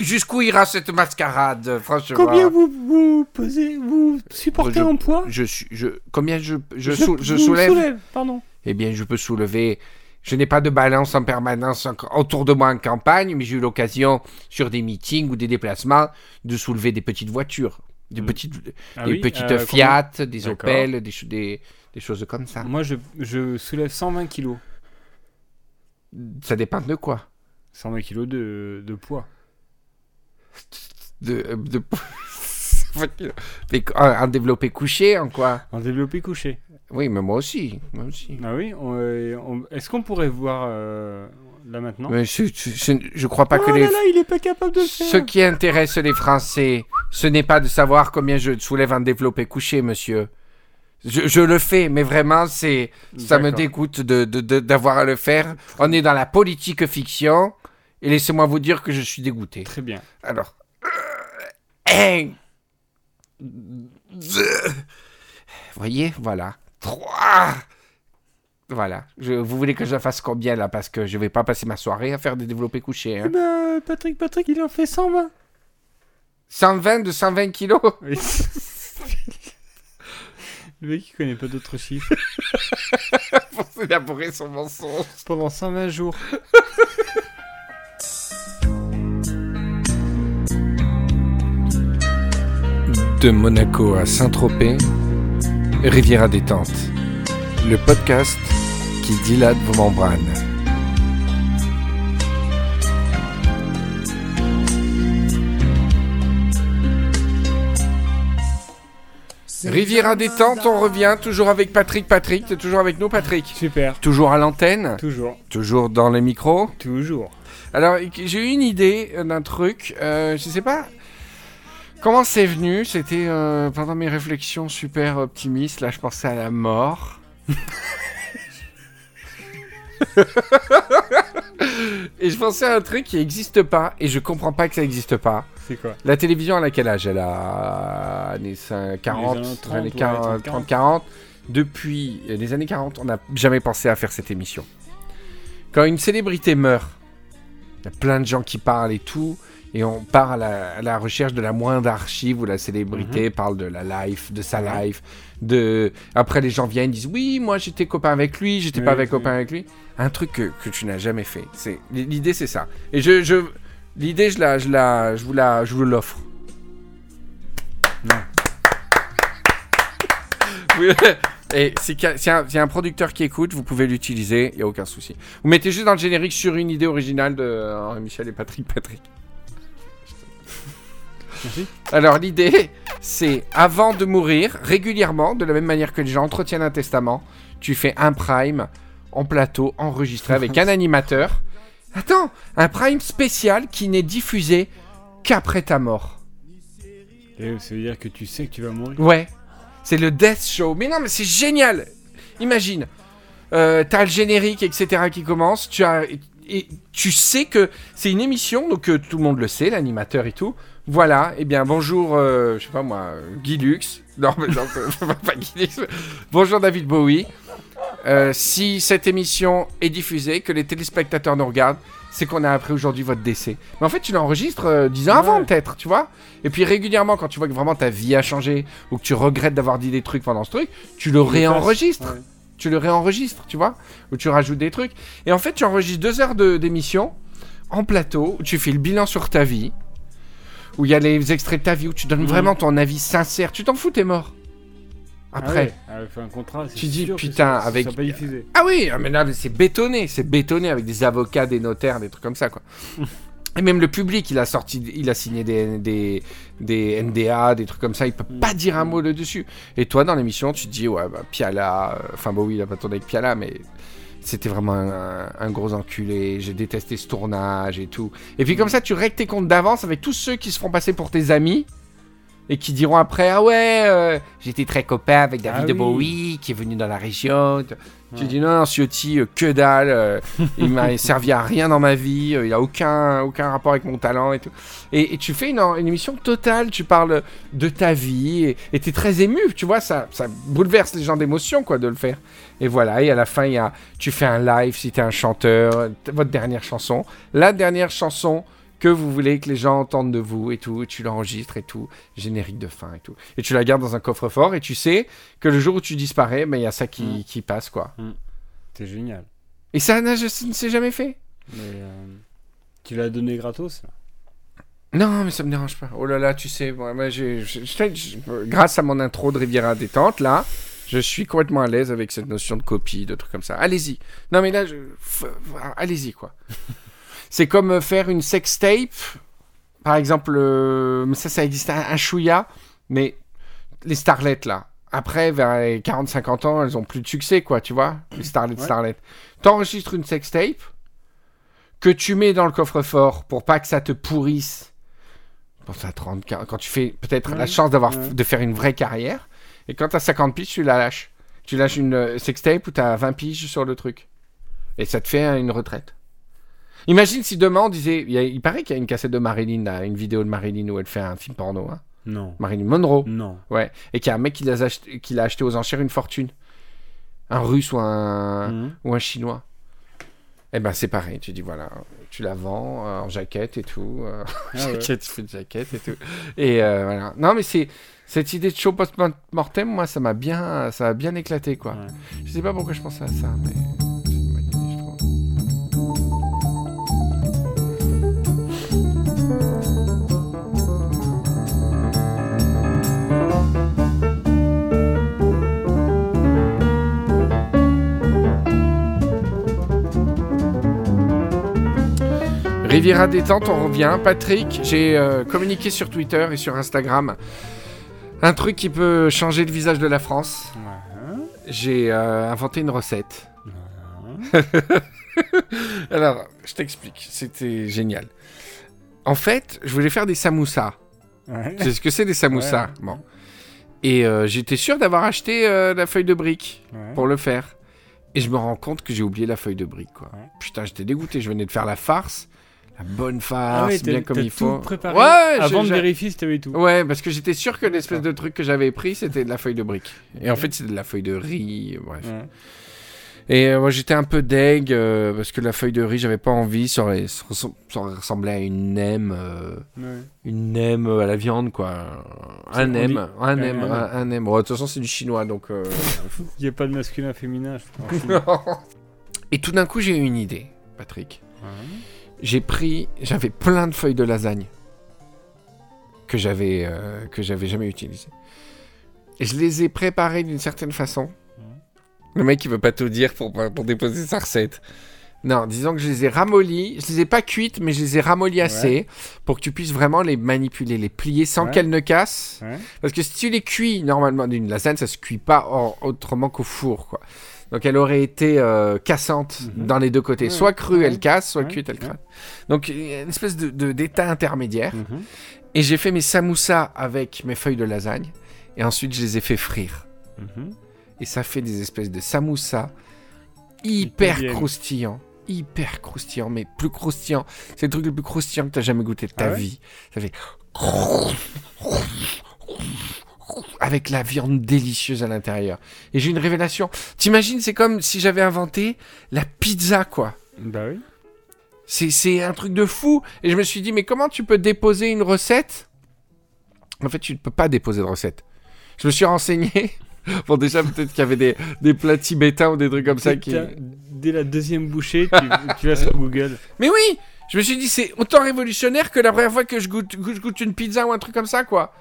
Jusqu'où ira cette mascarade, franchement?
Combien vous, vous pesez, vous supportez
Je-
en poids?
je suis, je, combien je, je, sou- je
vous
soulève
Pardon.
Eh bien, je peux soulever. Je n'ai pas de balance en permanence en- autour de moi en campagne, mais j'ai eu l'occasion, sur des meetings ou des déplacements, de soulever des petites voitures. Des
Mm.
petites,
Ah
des
oui,
petites
euh,
Fiat, des. Opel, des, ch- des, des choses comme ça.
Moi, je, je soulève 120 kilos.
Ça dépend de quoi?
120 kilos de, de poids.
de, de... Mais en, en développé couché, en quoi?
En développé couché.
Oui, mais moi aussi. Moi aussi.
Ah oui on- euh, on- Est-ce qu'on pourrait voir euh, là maintenant?
Mais je, je, je- je crois pas
Oh
que
là
les...
là, il est pas capable de faire.
Ce qui intéresse les Français, ce n'est pas de savoir combien je soulève en développé couché, monsieur. Je, je le fais, mais vraiment, c'est ça me dégoûte de, de- de- d'avoir à le faire. On est dans la politique fiction, et laissez-moi vous dire que je suis dégoûté.
Très bien.
Alors, un, deux, voyez, voilà, trois. Voilà. Je, vous voulez que je fasse combien là? Parce que je vais pas passer ma soirée à faire des développés couchés.
Eh
Hein.
ben, Patrick, Patrick, il en fait 120.
120 de 120 kilos?
Le mec, il connaît pas d'autres chiffres.
pour élaborer son mensonge.
Pendant 120 jours.
De Monaco à Saint-Tropez, Riviera détente. Le podcast qui dilate vos membranes. Riviera détente, on revient toujours avec Patrick. Patrick, t'es toujours avec nous, Patrick
Super.
Toujours à l'antenne
Toujours.
Toujours dans les micros
Toujours.
Alors, j'ai eu une idée euh, d'un truc. euh, je sais pas comment c'est venu? C'était euh, pendant mes réflexions super optimistes. Là, je pensais à la mort. et je pensais à un truc qui n'existe pas. Et je comprends pas que ça n'existe pas.
C'est quoi?
La télévision, à quel âge? Elle a années cin- 40,
années 30,
années
ouais,
40,
30,
30, 40. Depuis les années 40, on n'a jamais pensé à faire cette émission. Quand une célébrité meurt, il y a plein de gens qui parlent et tout, et on part à la, à la recherche de la moindre archive où la célébrité parle de la life, de sa life, de... Après, les gens viennent, disent, oui, moi, j'étais copain avec lui, j'étais pas avec copain avec lui. Un truc que, que tu n'as jamais fait. C'est L'idée, c'est ça. Et je... je... L'idée, je la, je la, je vous la, je vous l'offre.
Non.
Oui, Et s'il y, a- s'il y a un- producteur qui écoute, vous pouvez l'utiliser, il n'y a aucun souci. Vous mettez juste dans le générique sur une idée originale de euh, Henri Michel et Patrick Patrick.
Merci.
Alors l'idée, c'est avant de mourir, régulièrement, de la même manière que les gens entretiennent un testament, tu fais un prime en plateau enregistré avec un animateur. Attends, un prime spécial qui n'est diffusé qu'après ta mort.
Et ça veut dire que tu sais que tu vas mourir.
Ouais, c'est le Death Show. Mais non, mais c'est génial. Imagine, euh, t'as le générique, etc. qui commence. Tu as et tu sais que c'est une émission, donc euh, tout le monde le sait, l'animateur et tout. Voilà, eh bien bonjour, euh, je sais pas moi, Guy Lux. Non, mais non, pas pas Guy Lux. Bonjour David Bowie. Euh, si cette émission est diffusée, que les téléspectateurs nous regardent, c'est qu'on a appris aujourd'hui votre décès. Mais en fait, tu l'enregistres euh, 10 ans
Ouais.
avant, peut-être, tu vois. Et puis régulièrement, quand tu vois que vraiment ta vie a changé ou que tu regrettes d'avoir dit des trucs pendant ce truc, tu le réenregistres.
Ouais.
Tu le réenregistres, tu vois. Ou tu rajoutes des trucs. Et en fait, tu enregistres deux heures de- d'émission en plateau où tu fais le bilan sur ta vie. Où il y a les extraits de ta vie, où tu donnes
Mhm.
vraiment ton avis sincère. Tu t'en fous, t'es mort. Après.
Ah ouais, un contrat. c'est
Tu dis, putain,
ça-
avec-. Ah oui, ah mais là c'est bétonné, c'est bétonné avec des avocats, des notaires, des trucs comme ça quoi. Et même le public, il a sorti, il a signé des, des, des NDA, des trucs comme ça, il peut pas dire un mot là dessus. Et toi dans l'émission, tu te dis ouais bah Piala, euh, enfin bah oui il a pas tourné avec Piala, mais c'était vraiment un, un gros enculé. J'ai détesté ce tournage et tout. Et puis comme ça, tu règles tes comptes d'avance avec tous ceux qui se feront passer pour tes amis. Et qui diront après, ah ouais, euh, j'étais très copain avec David
Ah
de
oui.
Bowie, qui est venu dans la région. Tu
Ouais.
dis non, non, Ciotti, euh, que dalle, euh, il m'a servi à rien dans ma vie, il a aucun, aucun rapport avec mon talent et tout. Et, et tu fais une, une émission totale, tu parles de ta vie et- et t'es très ému, tu vois, ça, ça bouleverse les gens d'émotion quoi de le faire. Et voilà, et à la fin, il y a, tu fais un live si t'es un chanteur, votre dernière chanson, la dernière chanson que vous voulez que les gens entendent de vous et tout, et tu l'enregistres et tout, générique de fin et tout. Et tu la gardes dans un coffre-fort et tu sais que le jour où tu disparais, ben, il y a ça qui,
Mm.
qui passe quoi.
C'est génial.
Et ça ça ne s'est jamais fait
Mais euh, tu l'as donné gratos là?
Non, mais ça me dérange pas. Oh là là, tu sais, moi, j'ai- grâce à mon intro de Riviera détente, là, je suis complètement à l'aise avec cette notion de copie, de trucs comme ça. Allez-y. Non, mais là, je... allez-y, quoi. C'est comme euh, faire une sextape, par exemple, euh, ça, ça existe un, un chouïa, mais les starlettes, là, après, vers les 40-50 ans, elles ont plus de succès, quoi, tu vois, les starlettes,
Ouais.
starlettes. T'enregistres une sextape que tu mets dans le coffre-fort pour pas que ça te pourrisse Bon, ça 30, quand tu fais peut-être la chance d'avoir
ouais.
de faire une vraie carrière, et quand t'as 50 piges, tu la lâches. Tu lâches une euh, sextape où t'as 20 piges sur le truc. Et ça te fait une retraite. Imagine si demain on disait. Il, y a- il paraît qu'il y a une cassette de Marilyn, là, une vidéo de Marilyn où elle fait un film porno. Hein.
Non.
Marilyn Monroe.
Non.
Ouais. Et qu'il y a un mec qui l'a acheté, qui l'a acheté aux enchères une fortune. Un russe ou un,
Mhm.
ou un chinois. Eh ben c'est pareil. Tu dis voilà, tu la vends euh, en jaquette et tout. euh,
Ah ouais.
jaquette, tu fais une jaquette et tout. Et euh, voilà. Non, mais c'est cette idée de show post-mortem, moi, ça m'a bien, ça m'a bien éclaté, quoi.
Ouais.
Je sais pas pourquoi je pensais à ça, mais. Riviera détente, on revient. Patrick, j'ai euh, communiqué sur Twitter et sur Instagram un truc qui peut changer le visage de la France.
Ouais.
J'ai euh, inventé une recette.
Ouais.
Alors, je t'explique. C'était génial. En fait, je voulais faire des samoussas.
Ouais.
Sais ce que c'est des samoussas? Bon. Et euh, j'étais sûr d'avoir acheté euh, la feuille de brique pour le faire. Et je me rends compte que j'ai oublié la feuille de brique, quoi. Putain, j'étais dégoûté. Je venais de faire la farce. La bonne farce,
Ah ouais,
bien comme il
tout
faut.
préparé
Ouais,
avant de vérifier si t'avais tout.
Ouais, parce que j'étais sûr que l'espèce de truc que j'avais pris, c'était de la feuille de brique. Et en fait, c'était de la feuille de riz, bref.
Ouais.
Et euh, moi j'étais un peu deg euh, parce que la feuille de riz, j'avais pas envie. Ça, aurait- ça ressemb- ça ressemblait à une nem, euh, une nem à la viande quoi. Un nem, un nem,
un nem.
de toute façon c'est du chinois donc.
Il n'y a pas de masculin féminin, je pense.
Et tout d'un coup j'ai eu une idée, Patrick.
Ouais.
J'ai pris, j'avais plein de feuilles de lasagne que j'avais euh, que j'avais jamais utilisées. Et je les ai préparées d'une certaine façon. Le mec il veut pas tout dire pour pour déposer sa recette. Non, disons que je les ai ramollies, je les ai pas cuites, mais je les ai ramollies assez pour que tu puisses vraiment les manipuler, les plier sans
Ouais.
qu'elles ne cassent.
Ouais.
Parce que si tu les cuis, normalement, d'une lasagne, ça se cuit pas en- autrement qu'au four, quoi. Donc elle aurait été euh, cassante
Mhm.
dans les deux côtés. Soit crue, elle casse, soit cuite, elle crame. Donc il y a une espèce de, de- d'état intermédiaire.
Mhm.
Et j'ai fait mes samoussas avec mes feuilles de lasagne. Et ensuite, je les ai fait frire.
Mhm.
Et ça fait des espèces de samoussas hyper croustillants. Hyper croustillants, mais plus croustillants. C'est le truc le plus croustillant que tu as jamais goûté de ta
Ah ouais
vie. Ça fait. Avec la viande délicieuse à l'intérieur. Et j'ai une révélation. T'imagines, c'est comme si j'avais inventé la pizza, quoi.
Bah oui.
C'est, c'est un truc de fou. Et je me suis dit, mais comment tu peux déposer une recette? En fait, tu ne peux pas déposer de recette. Je me suis renseigné. Bon, déjà, peut-être qu'il y avait des, des plats tibétains ou des trucs comme ça qui.
Dès la deuxième bouchée, tu, tu vas sur Google.
Mais oui Je me suis dit, c'est autant révolutionnaire que la première fois que je goûte, que je goûte une pizza ou un truc comme ça, quoi.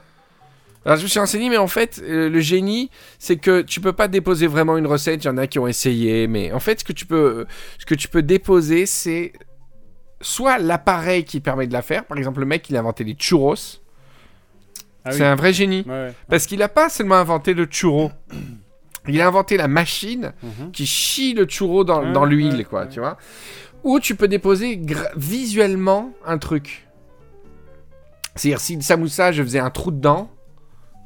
Alors, je me suis renseigné, mais en fait, euh, le génie, c'est que tu peux pas déposer vraiment une recette. Il y en a qui ont essayé, mais en fait, ce que tu peux, ce que tu peux déposer, c'est soit l'appareil qui permet de la faire. Par exemple, le mec, il a inventé les churros.
Ah oui.
C'est un vrai génie.
Ouais, ouais.
Parce qu'il a pas seulement inventé le churro. Il a inventé la machine
Mhm.
qui chie le churro dans,
Ouais,
dans l'huile, quoi, tu vois. Ou tu peux déposer visuellement un truc. C'est-à-dire, si le samoussa, je faisais un trou dedans,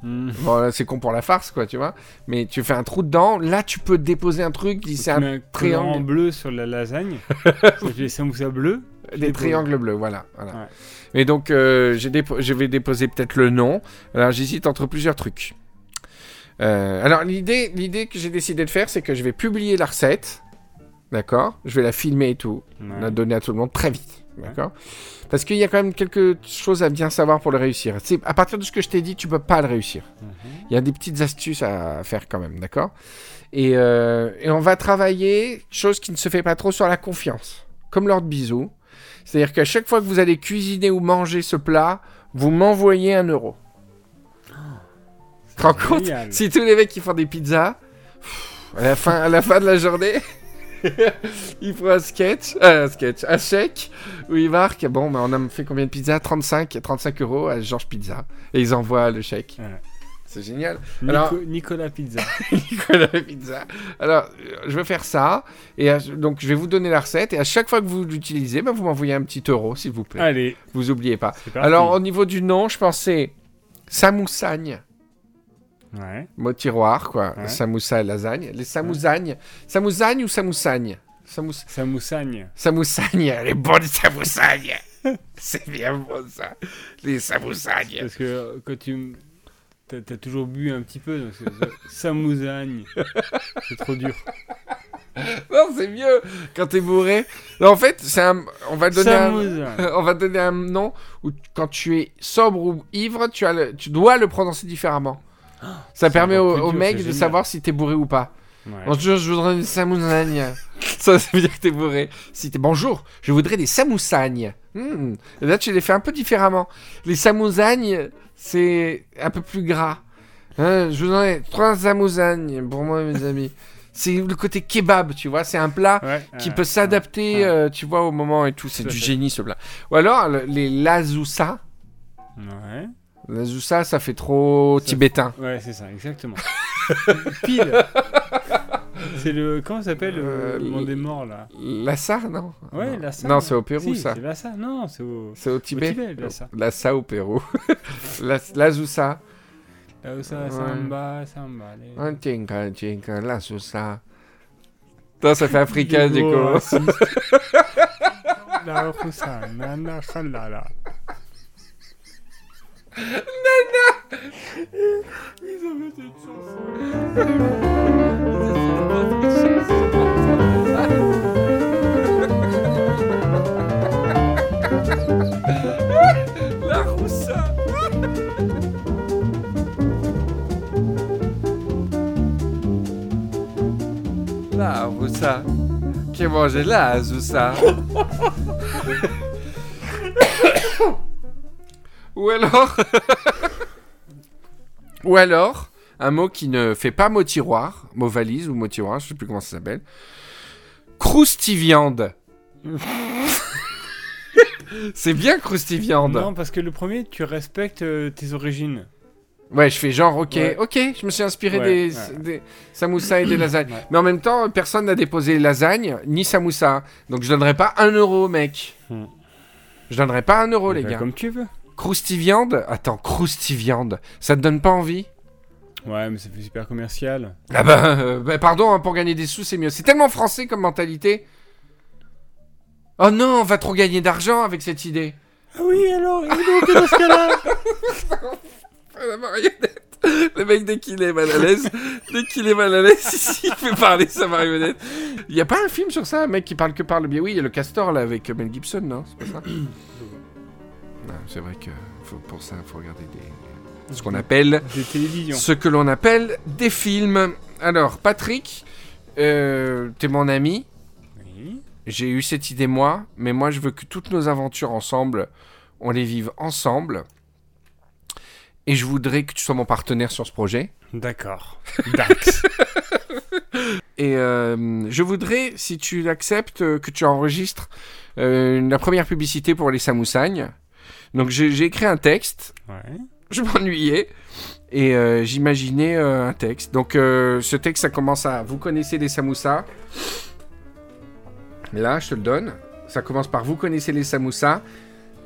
Mhm.
bon, là, c'est con pour la farce, quoi, tu vois. Mais tu fais un trou dedans, là, tu peux déposer un truc, c'est un, triangle.
bleu sur la lasagne. des samoussas bleus.
des triangles bleus, voilà. voilà.
Ouais.
Et donc, euh, j'ai dépo- je vais déposer peut-être le nom. Alors, j'hésite entre plusieurs trucs. Euh, alors, l'idée, l'idée que j'ai décidé de faire, c'est que je vais publier la recette. D'accord? Je vais la filmer et tout.
Ouais.
La donner à tout le monde très vite. D'accord? Parce qu'il y a quand même quelque chose à bien savoir pour le réussir. C'est à partir de ce que je t'ai dit, tu peux pas le réussir.
Mhm.
Il y a des petites astuces à faire quand même, d'accord? Et, euh, et on va travailler, chose qui ne se fait pas trop sur la confiance. Comme Lord Bisou. C'est-à-dire qu'à chaque fois que vous allez cuisiner ou manger ce plat, vous m'envoyez un euro. Tu te rends compte? Si tous les mecs qui font des pizzas, pff, à la fin, à la fin de la journée, ils font un sketch, euh, un sketch, un chèque où ils marquent, bon, bah, on a fait combien de pizzas? 35, 35 euros à Georges Pizza. Et ils envoient le chèque.
Ouais.
C'est génial.
Nico-
Alors-
Nicolas Pizza.
Nicolas Pizza. Alors, je vais faire ça. Et donc, je vais vous donner la recette. Et à chaque fois que vous l'utilisez, bah, vous m'envoyez un petit euro, s'il vous plaît.
Allez,
Vous oubliez pas. Alors, au niveau du nom, je pensais Samoussagne.
Ouais.
Mot tiroir, quoi.
Ouais.
Samoussa et lasagne. Les samousagnes. Samousagnes ou samoussagne Samous...
Samoussagne.
Samoussagne. Les bonnes samousagnes. C'est bien bon, ça. Les samousagnes.
Parce que euh, quand tu. T'as toujours bu un petit peu, donc c'est- c'est- trop dur.
Non, c'est mieux quand t'es bourré. Non, en fait, c'est un... on va donner un... On va donner un nom où quand tu es sobre ou ivre, tu, as le- tu dois le prononcer différemment. Ça permet au, au mec de savoir si t'es bourré ou pas.
Ouais.
Bonjour, je voudrais des samousagnes. ça, ça veut dire que t'es bourré. Si t'es bonjour, je voudrais des samousagnes. Hmm. Et là, tu les fais un peu différemment. Les samousagnes, c'est un peu plus gras. Hein, je voudrais trois samousagnes pour moi mes amis. C'est le côté kebab, tu vois. C'est un plat
Ouais,
qui peut s'adapter,
ouais.
euh, tu vois, au moment et tout. C'est du
fait.
génie ce plat. Ou alors le- les lazoussa.
Ouais,
Lazoussa, ça fait trop
Ça-
tibétain.
ouais c'est ça, exactement. Pile. C'est le. Comment ça s'appelle
Euh,
le monde des morts là
Lassa, non
Ouais,
non.
Lhasa.
Non, c'est au Pérou,
Si,
ça.
C'est Lhasa. Non, c'est au.
C'est au Tibet.
Tibet, Lhasa.
Lassa au Pérou.
Ça,
Ouais.
samba, samba.
Un tinka, tinka, Lazoussa. Putain, ça fait africain, du coup.
raciste. La roussa, Nana
Ils ont mis. La roussa La roussa qui mangeait la azoussa ou alors... Ou alors, un mot qui ne fait pas mot tiroir, mot valise ou mot tiroir, je sais plus comment ça s'appelle. Croustiviande. C'est bien croustiviande.
Non, parce que le premier, tu respectes euh, tes origines.
Ouais, je fais genre, ok,
Ouais.
ok, je me suis inspiré
Ouais,
des,
ouais.
des samoussas et des lasagnes. Mais en même temps, personne n'a déposé lasagne ni samoussa. Donc je donnerai pas un euro, mec.
Hmm.
Je donnerai pas un euro, les
Bah,
gars.
Comme tu veux.
Croustiviande? Attends, croustiviande. Ça te donne pas envie?
Ouais, mais ça fait super commercial.
Ah bah, euh, bah, pardon, hein, pour gagner des sous, c'est mieux. C'est tellement français comme mentalité. Oh non, on va trop gagner d'argent avec cette idée.
Ah oui, alors, il est dans ce cas-là.
La marionnette. Le mec, dès qu'il est mal à l'aise, dès qu'il est mal à l'aise, il fait parler sa marionnette. Il y a pas un film sur ça, un mec qui parle que par le biais? Oui, il y a le castor là avec Mel Gibson, non? C'est pas ça? C'est vrai que faut- pour ça, il faut regarder des. Ce qu'on appelle.
Des télévisions.
Ce que l'on appelle des films. Alors, Patrick, euh, t'es mon ami.
Oui.
J'ai eu cette idée moi, mais moi je veux que toutes nos aventures ensemble, on les vive ensemble. Et je voudrais que tu sois mon partenaire sur ce projet.
D'accord. Dax.
Et euh, je voudrais, si tu l'acceptes, que tu enregistres euh, la première publicité pour les samousagnes. Donc j'ai écrit un texte,
ouais.
je m'ennuyais, et euh, j'imaginais euh, un texte. Donc euh, ce texte, ça commence à... Vous connaissez les samoussas? Là, je te le donne. Ça commence par Vous connaissez les samoussas?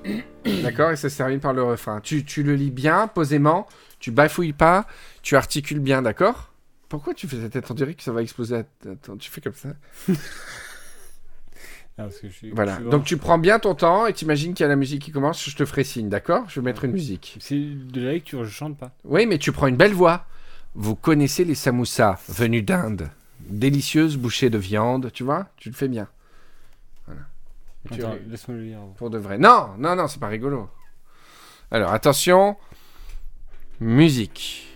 D'accord? Et ça se termine par le refrain. Tu, tu le lis bien, posément. Tu bafouilles pas. Tu articules bien, d'accord? Pourquoi tu fais cette tête? On dirait que ça va exploser. Attends, tu fais comme ça.
Ah, parce que je suis-
Voilà.
je suis
Donc tu prends bien ton temps et t'imagines qu'il y a la musique qui commence. Je te ferai signe, d'accord? Je vais mettre une musique.
C'est de la lecture, je chante pas.
Oui, mais tu prends une belle voix. Vous connaissez les samoussas venus d'Inde. Délicieuses bouchées de viande, tu vois? Tu le fais bien.
Attends,
ris.
laisse-moi le lire.
Pour de vrai. Non, non, non, c'est pas rigolo. Alors, attention. Musique.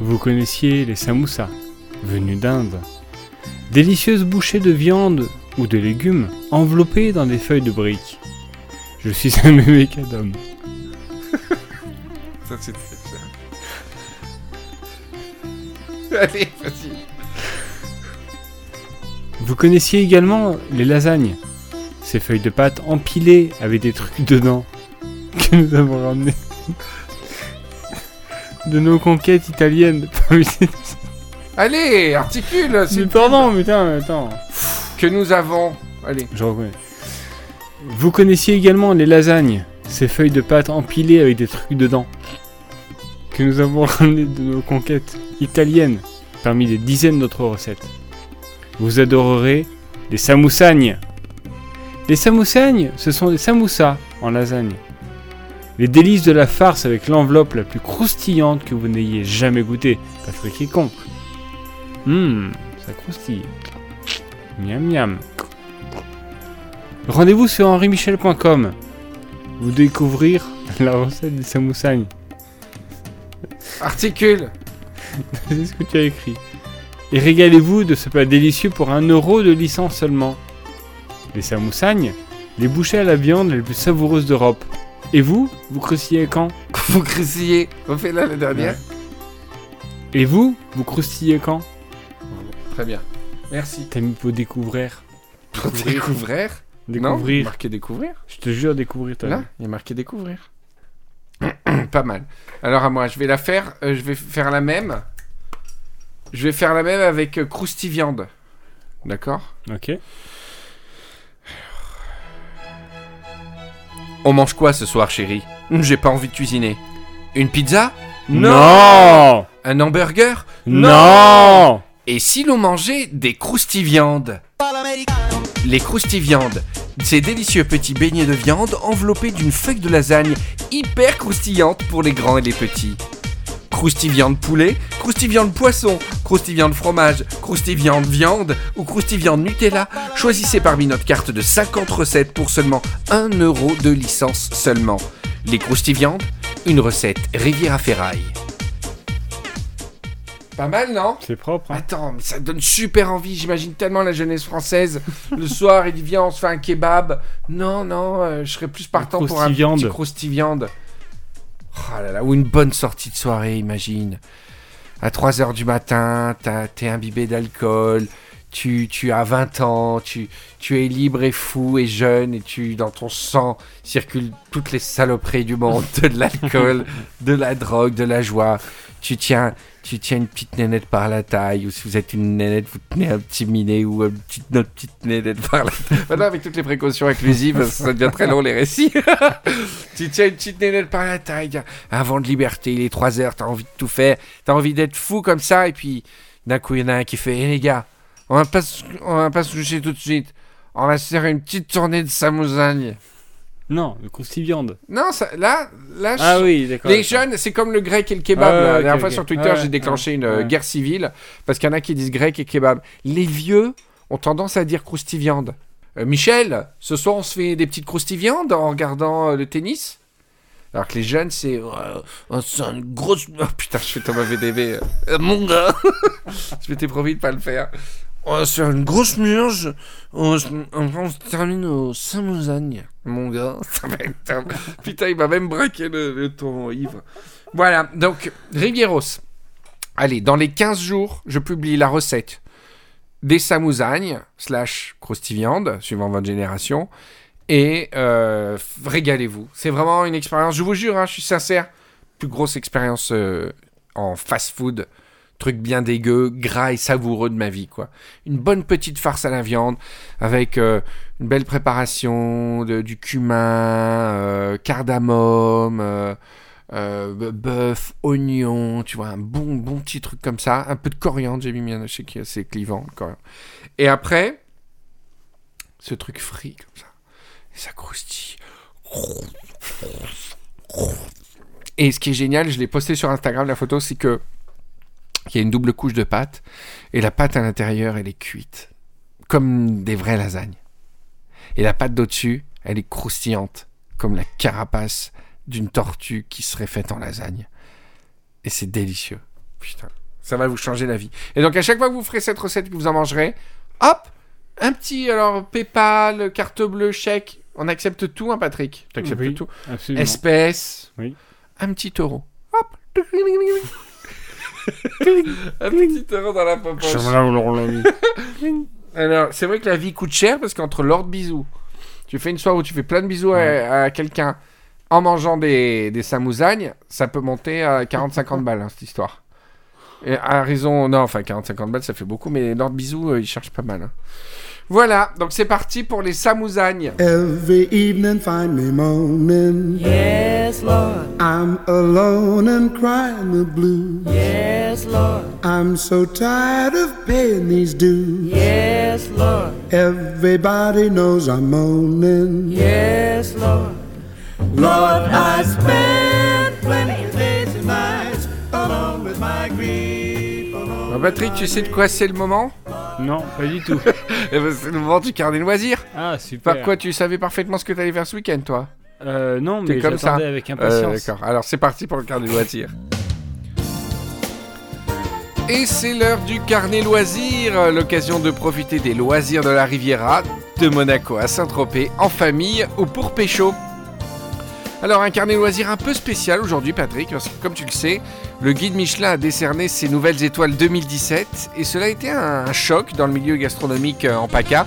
Vous connaissiez les samoussas, venus d'Inde. Délicieuses bouchées de viande ou de légumes enveloppées dans des feuilles de briques. Je suis un mécadum.
Ça, c'est. Allez, vas-y.
Vous connaissiez également les lasagnes, ces feuilles de pâte empilées avec des trucs dedans que nous avons ramenés de nos conquêtes italiennes.
Allez, articule. c'est-
Mais pardon, putain, attends.
Que nous avons. Allez.
Je reconnais. Vous connaissiez également les lasagnes, ces feuilles de pâte empilées avec des trucs dedans que nous avons ramenées de nos conquêtes italiennes parmi des dizaines d'autres recettes. Vous adorerez les samousagnes. Les samousagnes, ce sont des samoussas en lasagne. Les délices de la farce avec l'enveloppe la plus croustillante que vous n'ayez jamais goûtée. Pas fruit quiconque. Hum, ça croustille. Miam miam. Rendez-vous sur henrimichel.com. Vous découvrir la recette des samousagnes.
Articule.
C'est ce que tu as écrit. Et régalez-vous de ce plat délicieux pour un euro de licence seulement. Les samousagnes, les bouchées à la viande les plus savoureuses d'Europe. Et vous, vous croustillez quand?
Vous crissillez. Refais-la la dernière.
Et vous, vous croustillez quand?
Très bien. Merci.
T'as mis pour découvrir.
Pour
Découvrir.
découvrir. Non, marqué découvrir.
Je te jure, découvrir
Là, il y a marqué découvrir. Pas mal. Alors à moi, je vais la faire. euh, je vais faire la même. Je vais faire la même avec euh, croustiviande. D'accord?
Ok.
On mange quoi ce soir, chérie? J'ai pas envie de cuisiner. Une pizza?
Non
Un hamburger?
Non
Et si l'on mangeait des croustiviandes Les croustiviandes, ces délicieux petits beignets de viande enveloppés d'une feuille de lasagne hyper croustillante pour les grands et les petits. Croustiviande poulet, croustiviande poisson, croustiviande fromage, croustiviande viande ou croustiviande Nutella, choisissez parmi notre carte de 50 recettes pour seulement 1 euro de licence seulement. Les croustiviandes, une recette Riviera Ferraille. Pas mal, non
C'est propre. Hein.
Attends, mais ça donne super envie. J'imagine tellement la jeunesse française. Le soir, il dit Viens, on se fait un kebab. Non, non, euh, je serais plus partant pour un petit croustiviande. Oh là là, ou une bonne sortie de soirée, imagine. À 3h du matin, t'es imbibé d'alcool. Tu, tu as 20 ans, tu, tu es libre et fou et jeune, et tu, dans ton sang circulent toutes les saloperies du monde, de l'alcool, de la drogue, de la joie. Tu tiens, tu tiens une petite nénette par la taille, ou si vous êtes une nénette, vous tenez un petit minet ou une petite, notre petite nénette par la taille. Maintenant, avec toutes les précautions inclusives, ça devient très long les récits. tu tiens une petite nénette par la taille, un vent de liberté, il est 3 heures, t'as envie de tout faire, t'as envie d'être fou comme ça, et puis d'un coup, il y en a un qui fait Hé les gars, on va pas, se- on va pas se coucher tout de suite, on va se faire une petite tournée de samousagne.
Non, le croustiviande.
Non, ça, là, là,
Ah
je-
oui, d'accord.
les jeunes, c'est comme le grec et le kebab.
Ah,
là. La dernière fois sur Twitter, j'ai déclenché une euh, guerre civile parce qu'il y en a qui disent grec et kebab. Les vieux ont tendance à dire croustiviande. Euh, Michel, ce soir, on se fait des petites croustiviandes en regardant euh, le tennis? Alors que les jeunes, c'est. oh, c'est une grosse. Oh putain, je fais Thomas VDB. mon gars Je m'étais promis de pas le faire. Oh, c'est une grosse murge. On, se- on- on se termine au Saint-Mousagne. Mon gars, ça va être. Putain, il m'a même braqué le, le ton ivre. Voilà, donc, Rivieros. Allez, dans les 15 jours, je publie la recette des samousagnes, slash croustiviande, suivant votre génération. Et euh, régalez-vous. C'est vraiment une expérience, je vous jure, hein, je suis sincère, plus grosse expérience euh, en fast-food. Truc bien dégueu, gras et savoureux de ma vie, quoi. Une bonne petite farce à la viande, avec euh, une belle préparation, de- du cumin, euh, cardamome, euh, bœuf, oignon, tu vois, un bon, bon petit truc comme ça. Un peu de coriandre, j'ai mis, je sais que c'est clivant, coriandre. Et après, ce truc frit comme ça. Et ça croustille. Et ce qui est génial, je l'ai posté sur Instagram, la photo, c'est que il y a une double couche de pâte et la pâte à l'intérieur, elle est cuite comme des vraies lasagnes. Et la pâte d'au-dessus, elle est croustillante comme la carapace d'une tortue qui serait faite en lasagne. Et c'est délicieux. Putain, ça va vous changer la vie. Et donc à chaque fois que vous ferez cette recette que vous en mangerez, hop, un petit alors PayPal, carte bleue, chèque, on accepte tout, hein, Patrick? Tu acceptes
Oui.
tout.
Absolument.
Espèce.
Oui.
Un petit euro. Hop. un petit euro dans la popoche. Alors, c'est vrai que la vie coûte cher parce qu'entre l'ordre bisous, tu fais une soirée où tu fais plein de bisous à-
Ouais.
à, quelqu'un en mangeant des, des samousagnes, ça peut monter à 40-50 balles, hein, cette histoire. Et à raison, non, enfin 40-50 balles, ça fait beaucoup, mais l'ordre bisous, euh, il cherche pas mal. hein. Voilà, donc c'est parti pour les samousagnes.
Every evening find me moaning.
Yes, Lord.
I'm alone and crying the blues.
Yes, Lord.
I'm so tired of paying these dues.
Yes, Lord.
Everybody knows I'm moaning.
Yes, Lord. Lord, I spend plenty of days and nights alone with my grief. Alone.
Patrick, tu sais de quoi c'est le moment
Non, pas du tout.
Eh ben, C'est le moment du carnet de loisirs.
Ah, super.
Par quoi tu savais parfaitement ce que tu allais faire ce week-end, toi?
Euh, non,
T'es
mais
comme ça.
avec
Euh,
impatience.
D'accord, alors c'est parti pour le carnet loisirs. Et c'est l'heure du carnet loisirs, l'occasion de profiter des loisirs de la Riviera, de Monaco à Saint-Tropez, en famille ou pour pécho. Alors un carnet loisirs un peu spécial aujourd'hui Patrick, parce que comme tu le sais, le guide Michelin a décerné ses nouvelles étoiles 2017 et cela a été un, un choc dans le milieu gastronomique euh, en PACA.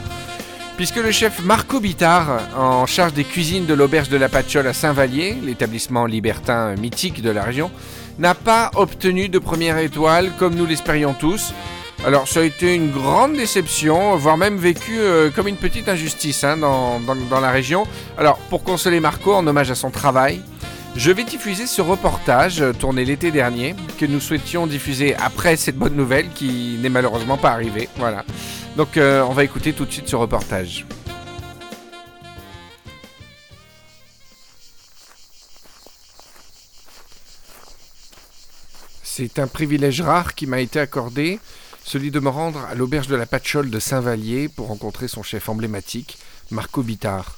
Puisque le chef Marco Bittard, en charge des cuisines de l'auberge de la Patchole à Saint-Vallier, l'établissement libertin mythique de la région, n'a pas obtenu de première étoile comme nous l'espérions tous. Alors ça a été une grande déception, voire même vécu euh, comme une petite injustice hein, dans, dans- la région. Alors pour consoler Marco en hommage à son travail, je vais diffuser ce reportage euh, tourné l'été dernier que nous souhaitions diffuser après cette bonne nouvelle qui n'est malheureusement pas arrivée. Voilà. Donc euh, on va écouter tout de suite ce reportage. C'est un privilège rare qui m'a été accordé, celui de me rendre à l'auberge de la Patchole de Saint-Vallier pour rencontrer son chef emblématique, Marco Bittard.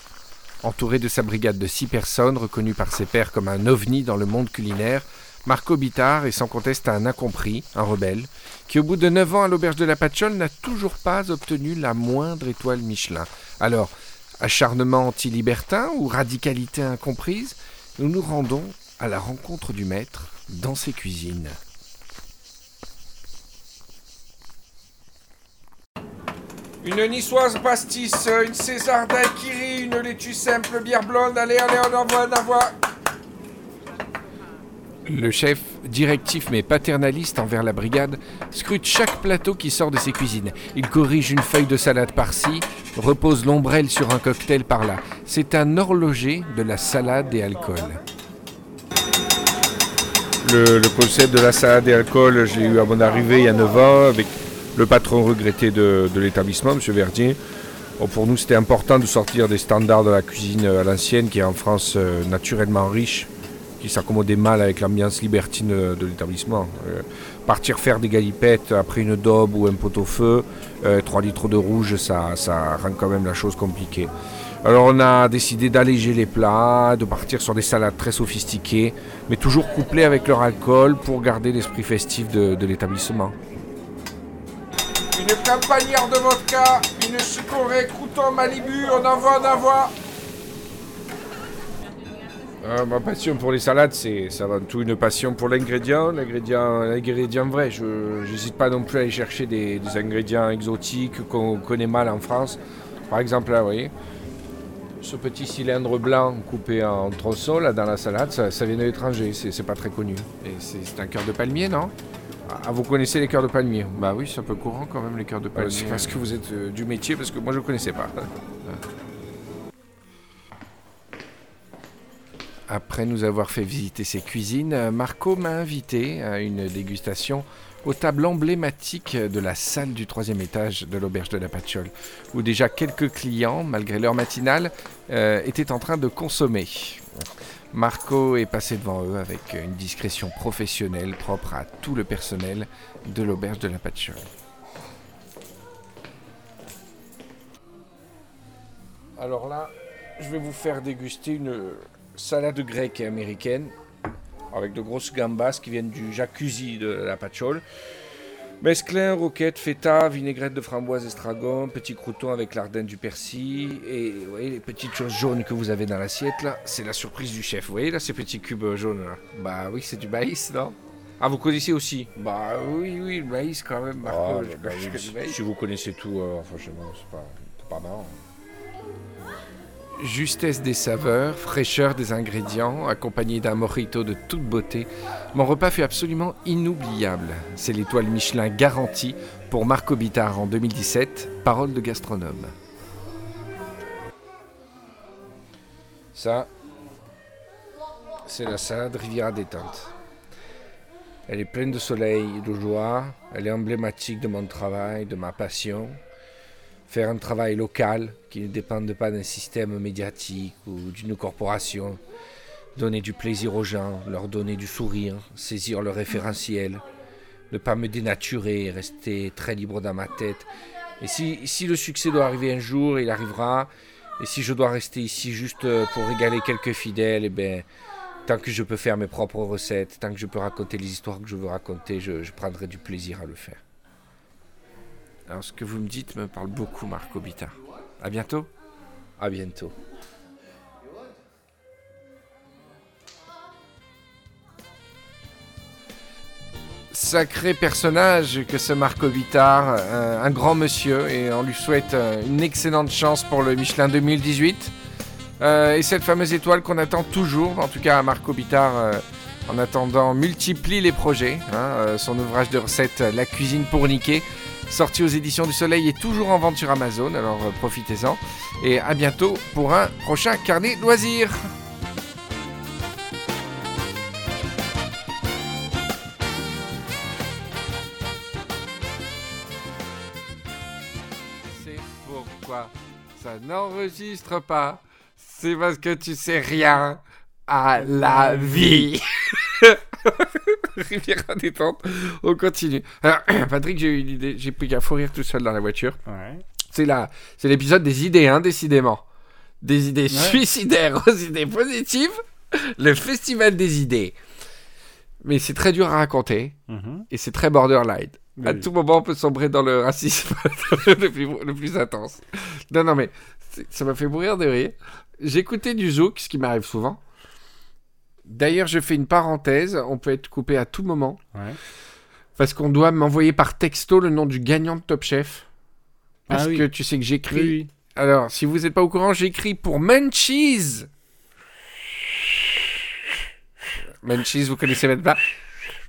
Entouré de sa brigade de six personnes, reconnu par ses pairs comme un ovni dans le monde culinaire, Marco Bittard est sans conteste un incompris, un rebelle, qui au bout de 9 ans à l'auberge de la Patchole n'a toujours pas obtenu la moindre étoile Michelin. Alors, acharnement anti-libertin ou radicalité incomprise, nous nous rendons à la rencontre du maître dans ses cuisines. Une niçoise pastis, une César daiquiri, une laitue simple, bière blonde, allez, allez, on envoie, on envoie. Le chef, directif mais paternaliste envers la brigade, scrute chaque plateau qui sort de ses cuisines. Il corrige une feuille de salade par-ci, repose l'ombrelle sur un cocktail par-là. C'est un horloger de la salade et alcool. Le, concept de la salade et alcool, je l'ai eu à mon arrivée il y a 9 ans avec le patron regretté de, l'établissement, M. Verdier. Pour nous, c'était important de sortir des standards de la cuisine à l'ancienne, qui est en France euh, naturellement riche, qui s'accommodait mal avec l'ambiance libertine de, l'établissement. Euh, partir faire des galipettes après une daube ou un pot-au-feu, 3 litres de rouge, ça, ça rend quand même la chose compliquée. Alors on a décidé d'alléger les plats, de partir sur des salades très sophistiquées, mais toujours couplées avec leur alcool pour garder l'esprit festif de, l'établissement. Une campagnère de vodka, une chicorée crouton Malibu, on envoie, on envoie. Euh, ma passion pour les salades, c'est avant tout une passion pour l'ingrédient, l'ingrédient, vrai. Je n'hésite pas non plus à aller chercher des, des ingrédients exotiques qu'on connaît mal en France. Par exemple, là, vous voyez, ce petit cylindre blanc coupé en tronçons là dans la salade, ça, ça vient de l'étranger, c'est pas très connu. Et c'est un cœur de palmier, non? Ah, vous connaissez les cœurs de palmier? Bah oui, c'est un peu courant quand même les cœurs de palmier. c'est parce que vous êtes euh, du métier, parce que moi je connaissais pas. Après nous avoir fait visiter ses cuisines, euh, Marco m'a invité à une dégustation aux tables emblématiques de la salle du troisième étage de l'auberge de la Patchole, où déjà quelques clients, malgré l'heure matinale, euh, étaient en train de consommer. Marco est passé devant eux avec une discrétion professionnelle propre à tout le personnel de l'auberge de la Patchole. Alors là, je vais vous faire déguster une salade grecque et américaine avec de grosses gambas qui viennent du jacuzzi de la Patchole. Mesclin, roquette, feta, vinaigrette de framboise estragon, petit crouton avec l'ardenne du persil et vous voyez les petites choses jaunes que vous avez dans l'assiette là, c'est la surprise du chef. Vous voyez là ces petits cubes jaunes là Bah oui, c'est du maïs, non? Ah, vous connaissez aussi? Bah oui, oui, le maïs quand même, Marco.
Ah,
je
bah,
connais
oui,
du
si-
maïs.
si vous connaissez tout, euh, franchement, c'est pas, c'est pas marrant.
Justesse des saveurs, fraîcheur des ingrédients, accompagné d'un mojito de toute beauté, mon repas fut absolument inoubliable. C'est l'étoile Michelin garantie pour Marco Bittard en 2017, parole de gastronome.
Ça, c'est la salade Riviera détente. Elle est pleine de soleil et de joie. Elle est emblématique de mon travail, de ma passion. Faire un travail local qui ne dépende pas d'un système médiatique ou d'une corporation. Donner du plaisir aux gens, leur donner du sourire, saisir le référentiel. Ne pas me dénaturer, rester très libre dans ma tête. Et si, si le succès doit arriver un jour, il arrivera. Et si je dois rester ici juste euh, pour régaler quelques fidèles, eh ben, tant que je peux faire mes propres recettes, tant que je peux raconter les histoires que je veux raconter, je, je prendrai du plaisir à le faire.
Alors ce que vous me dites me parle beaucoup, Marco Bittard. À bientôt.
À bientôt.
Sacré personnage que ce Marco Bittard, un, un grand monsieur, et on lui souhaite euh, une excellente chance pour le Michelin 2018. Euh, et cette fameuse étoile qu'on attend toujours, en tout cas à Marco Bittard, euh, en attendant, multiplie les projets. hein. Euh, son ouvrage de recettes euh, La cuisine pour niquer, sorti aux éditions du Soleil, est toujours en vente sur Amazon, alors euh, profitez-en. Et à bientôt pour un prochain carnet loisirs. C'est pourquoi ça n'enregistre pas. C'est parce que tu sais rien à la vie. Riviera détente. On continue. Alors, Patrick, j'ai eu une idée. J'ai pris qu'à fou rire tout seul dans la voiture.
Ouais.
C'est là, c'est l'épisode des idées, hein, décidément. Des idées
Ouais.
suicidaires aux idées positives. Le festival des idées. mais c'est très dur à raconter
Mhm.
et c'est très borderline. À tout moment, on peut sombrer dans le racisme le, plus, le plus intense. Non, non, mais ça m'a fait mourir de rire. J'écoutais du zouk, ce qui m'arrive souvent. D'ailleurs, je fais une parenthèse. On peut être coupé à tout moment.
Ouais.
Parce qu'on doit m'envoyer par texto le nom du gagnant de Top Chef. Parce
Ah oui.
que tu sais que j'écris.
Oui, oui.
Alors, si vous n'êtes pas au courant, j'écris pour Munchies. Munchies, vous connaissez même pas.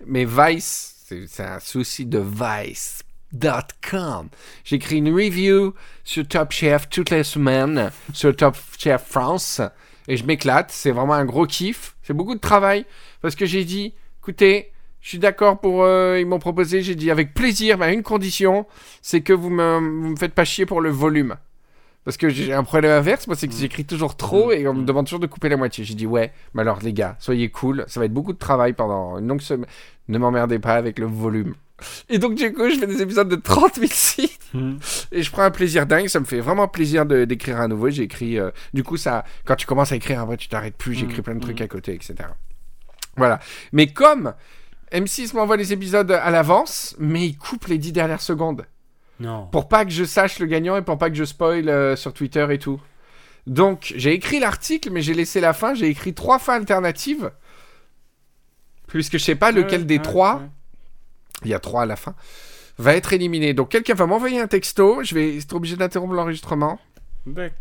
Mais Vice, c'est c'est un souci de Vice.com. J'écris une review sur Top Chef toutes les semaines, sur Top Chef France. Et je m'éclate. C'est vraiment un gros kiff. C'est beaucoup de travail. Parce que j'ai dit, écoutez, je suis d'accord pour. euh, ils m'ont proposé, j'ai dit avec plaisir, mais à une condition, c'est que vous me, vous me faites pas chier pour le volume. Parce que j'ai un problème inverse, moi, c'est que j'écris toujours trop et on me demande toujours de couper la moitié. J'ai dit, ouais, mais alors, les gars, soyez cool, ça va être beaucoup de travail pendant une longue semaine. Ne m'emmerdez pas avec le volume. Et donc, du coup, je fais des épisodes de 30 000 sites
Mhm.
et je prends un plaisir dingue. Ça me fait vraiment plaisir de- d'écrire à nouveau. J'ai écrit, euh, du coup, ça, quand tu commences à écrire, après, tu t'arrêtes plus. J'écris
Mhm.
plein de trucs à côté, etc. Voilà. Mais comme M6 m'envoie les épisodes à l'avance, mais il coupe les 10 dernières secondes
Non.
pour pas que je sache le gagnant et pour pas que je spoil euh, sur Twitter et tout. Donc, j'ai écrit l'article, mais j'ai laissé la fin. J'ai écrit trois fins alternatives. Puisque je sais pas lequel des trois. Il y a trois à la fin, va être éliminé. Donc, quelqu'un va m'envoyer un texto. Je vais être obligé d'interrompre l'enregistrement
D'accord.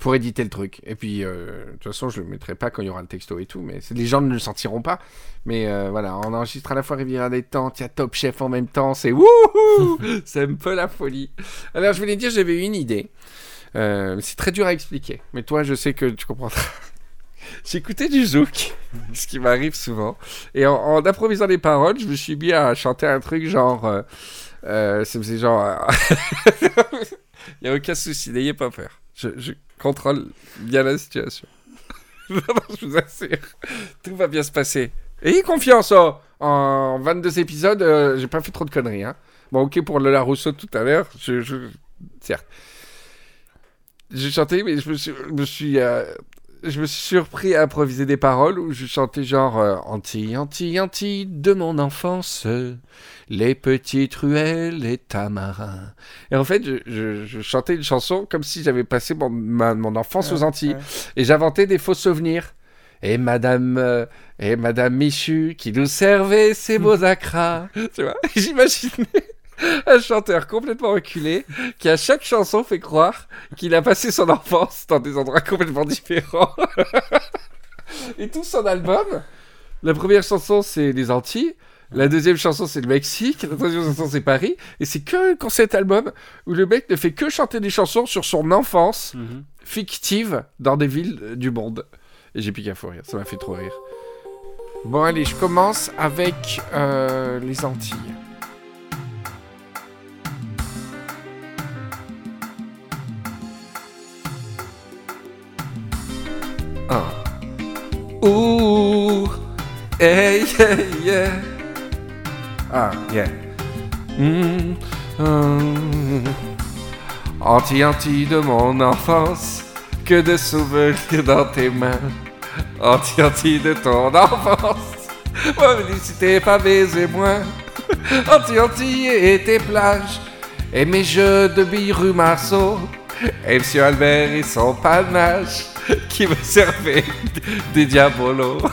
pour éditer le truc. Et puis, euh, de toute façon, je le mettrai pas quand il y aura le texto et tout. Mais les gens ne le sentiront pas. Mais euh, voilà, on enregistre à la fois Riviera il y a Top Chef en même temps. C'est wouhou C'est un peu la folie. Alors, je voulais dire, j'avais une idée. Euh, c'est très dur à expliquer. Mais toi, je sais que tu comprendras. J'écoutais du zouk, ce qui m'arrive souvent. Et en, improvisant les paroles, je me suis mis à chanter un truc genre. Euh, euh, ça genre. euh, Il n'y a aucun souci, n'ayez pas peur. Je, contrôle bien la situation. Je vous assure. Tout va bien se passer. Ayez confiance, oh. En 22 épisodes, euh, j'ai pas fait trop de conneries. Hein. Bon, ok, pour Lola Rousseau tout à l'heure, je, Certes. J'ai chanté, mais je me suis, je me suis, euh, je me suis surpris à improviser des paroles où je chantais genre euh, Anti, anti, anti de mon enfance, les petites ruelles, les tamarins. Et en fait, je, je- je chantais une chanson comme si j'avais passé mon, ma- mon enfance aux Antilles.
ouais.
Et j'inventais des faux souvenirs. Et Madame, euh, et Madame Michu qui nous servait ses beaux acras. tu vois J'imaginais un chanteur complètement reculé qui à chaque chanson fait croire qu'il a passé son enfance dans des endroits complètement différents. et tout son album, la première chanson c'est les Antilles. La deuxième chanson c'est le Mexique, la troisième chanson c'est Paris, et c'est que un concept album où le mec ne fait que chanter des chansons sur son enfance
Mhm.
fictive dans des villes euh, du monde. Et j'ai plus qu'à fou rire, ça m'a fait trop rire. Bon allez, je commence avec euh, les Antilles. Un. Ouh, hey, yeah, yeah. Ah, yeah. Mm, hum. Anti-anti de mon enfance, que de souvenirs dans tes mains. Anti-anti de ton enfance, moi félicité pas baiser moins. Anti-anti et tes plages, et mes jeux de billes rue Marceau. Et Monsieur Albert et son panache, qui me servait des diabolos.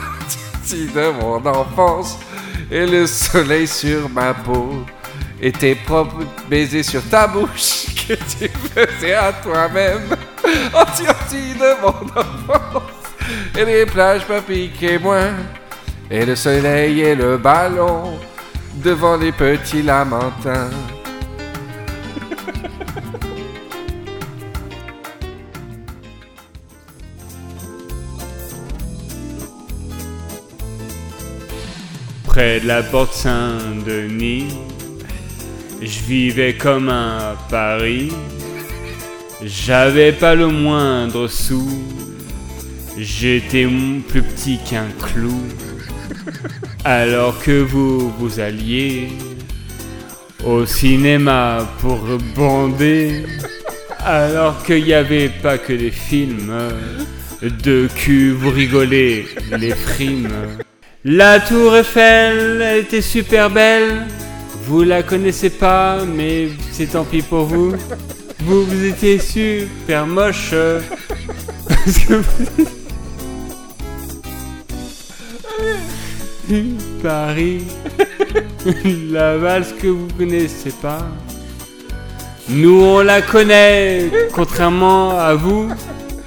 De mon enfance, et le soleil sur ma peau. Et tes propres baisers sur ta bouche que tu faisais à toi-même. Anti-anti de mon enfance. Et les plages me piquaient moins. Et le soleil et le ballon devant les petits lamentins.
Près de la porte Saint-Denis, je vivais comme un Paris. J'avais pas le moindre sou. J'étais plus petit qu'un clou. Alors que vous, vous alliez au cinéma pour bander. Alors qu'il n'y avait pas que des films de cul, vous rigolez, les frimes. La tour Eiffel elle était super belle. Vous la connaissez pas, mais c'est tant pis pour vous. Vous, vous étiez super moche. Parce Paris, la valse que vous connaissez pas. Nous on la connaît, contrairement à vous,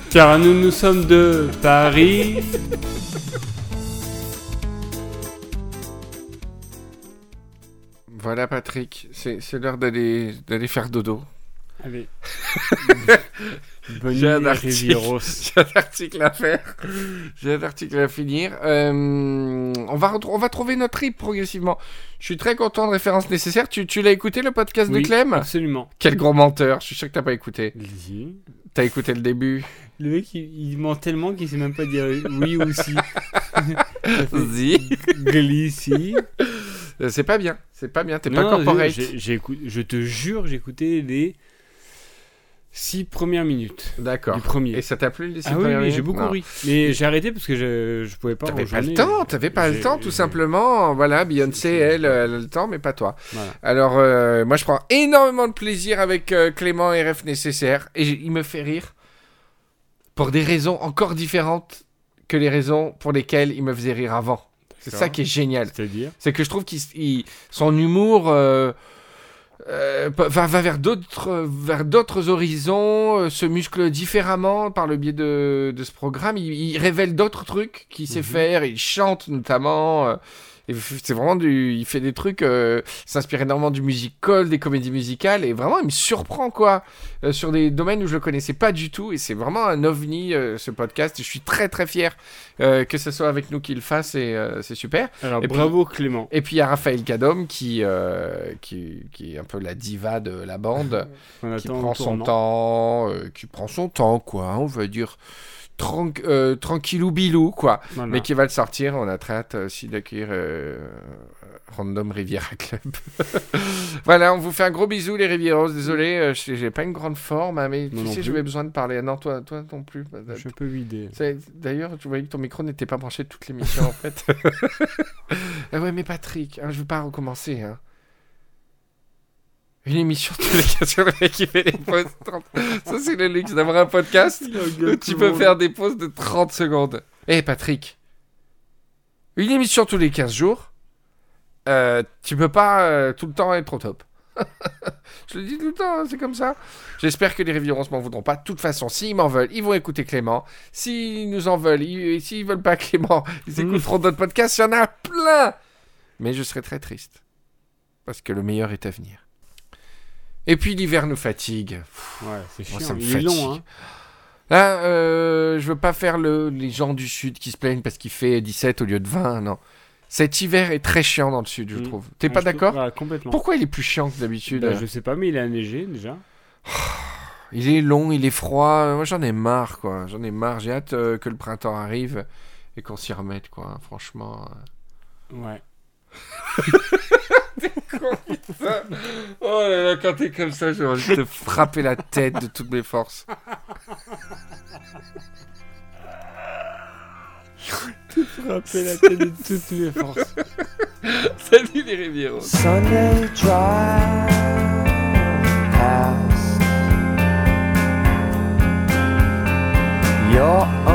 car nous nous sommes de Paris.
Voilà, Patrick, c'est c'est l'heure d'aller d'aller faire dodo.
Allez. Bonne
J'ai un article.
Rivieros.
J'ai un article à faire. J'ai un article à finir. Euh, on, va on va trouver notre rythme progressivement. Je suis très content de référence nécessaire. Tu, tu l'as écouté le podcast
Oui,
de Clem?
Absolument.
Quel gros menteur. Je suis sûr que t'as pas écouté.
Vas-y.
T'as écouté le début.
Le mec, il, il ment tellement qu'il sait même pas dire oui ou si.
Vas-y. Euh, C'est pas bien. C'est pas bien. T'es pas corporate.
j'ai- j'ai Je te jure, j'ai écouté les six premières minutes
D'accord.
du premier.
Et ça t'a plu les six
Ah oui,
premières
oui, j'ai
minutes
beaucoup ri. Mais j'ai arrêté parce que je, je pouvais pas
T'avais pas le temps, t'avais pas le
J'ai-
temps tout
j'ai-
simplement. Voilà, Beyoncé, elle, elle a le temps, mais pas toi.
Voilà.
Alors, euh, moi, je prends énormément de plaisir avec euh, Clément RF Nécessaire. Et il me fait rire pour des raisons encore différentes que les raisons pour lesquelles il me faisait rire avant. C'est ça qui est génial.
C'est-à-dire
C'est que je trouve qu'il il- son humour euh, euh, va, va vers d'autres vers d'autres horizons, euh, se muscle différemment par le biais de, de ce programme. Il, il révèle d'autres trucs qu'il sait
Mhm.
faire. Il chante notamment. C'est vraiment du, il fait des trucs, euh, s'inspire énormément du musical, des comédies musicales, et vraiment il me surprend quoi, euh, sur des domaines où je le connaissais pas du tout, et c'est vraiment un ovni euh, ce podcast. Je suis très très fier euh, que ce soit avec nous qu'il le fasse, et c'est super.
Alors
Et puis-
bravo Clément.
Et puis il y a Raphaël Cadom qui, qui, qui est un peu la diva de la bande, qui prend son temps, qui prend son temps, quoi, on va dire tranq euh, tranquillou bilou, quoi,
Voilà.
mais qui va le sortir. On a très hâte euh, aussi d'accueillir euh, Random Riviera Club. voilà, on vous fait un gros bisou, les Rivieros. Désolé, euh, j'ai pas une grande forme, hein, mais tu
non
sais, j'avais besoin de parler. Ah Non, toi, toi non plus.
Je suis un peu vidé.
C'est- D'ailleurs, tu voyais que ton micro n'était pas branché toute l'émission en fait. ah ouais, mais Patrick, hein, je veux pas recommencer. Hein. Une émission tous les cas sur le mec qui fait des pauses. 30. Ça, c'est le luxe d'avoir un podcast où tu peux faire des pauses de 30 secondes. Eh Patrick, une émission tous les 15 jours, euh, tu peux pas euh, tout le temps être au top. Je le dis tout le temps, hein, c'est comme ça. J'espère que les révérends m'en voudront pas. De toute façon, s'ils m'en veulent, ils vont écouter Clément. S'ils nous en veulent, ils- s'ils veulent pas Clément, ils écouteront d'autres podcasts. Il y en a plein. Mais je serai très triste. Parce que le meilleur est à venir. Et puis l'hiver nous fatigue.
Ouais, c'est chiant.
ça me
Il est long, hein.
Là, euh, je veux pas faire le, les gens du sud qui se plaignent parce qu'il fait 17 au lieu de 20, non. Cet hiver est très chiant dans le sud, je
Mm.
trouve. T'es
Ouais,
pas
trouve-
d'accord
ouais, Complètement.
Pourquoi il est plus chiant que d'habitude
Bah, Je sais pas, mais il a neigé déjà.
Il est long, il est froid. Moi, j'en ai marre, quoi. J'en ai marre. J'ai hâte euh, que le printemps arrive et qu'on s'y remette, quoi. Franchement. euh.
Ouais.
Oh là là, quand t'es comme ça, j'ai envie de te frapper la tête de toutes mes forces.
Frapper la tête de toutes mes forces.
Salut les Rivieros.
Sunday drive past your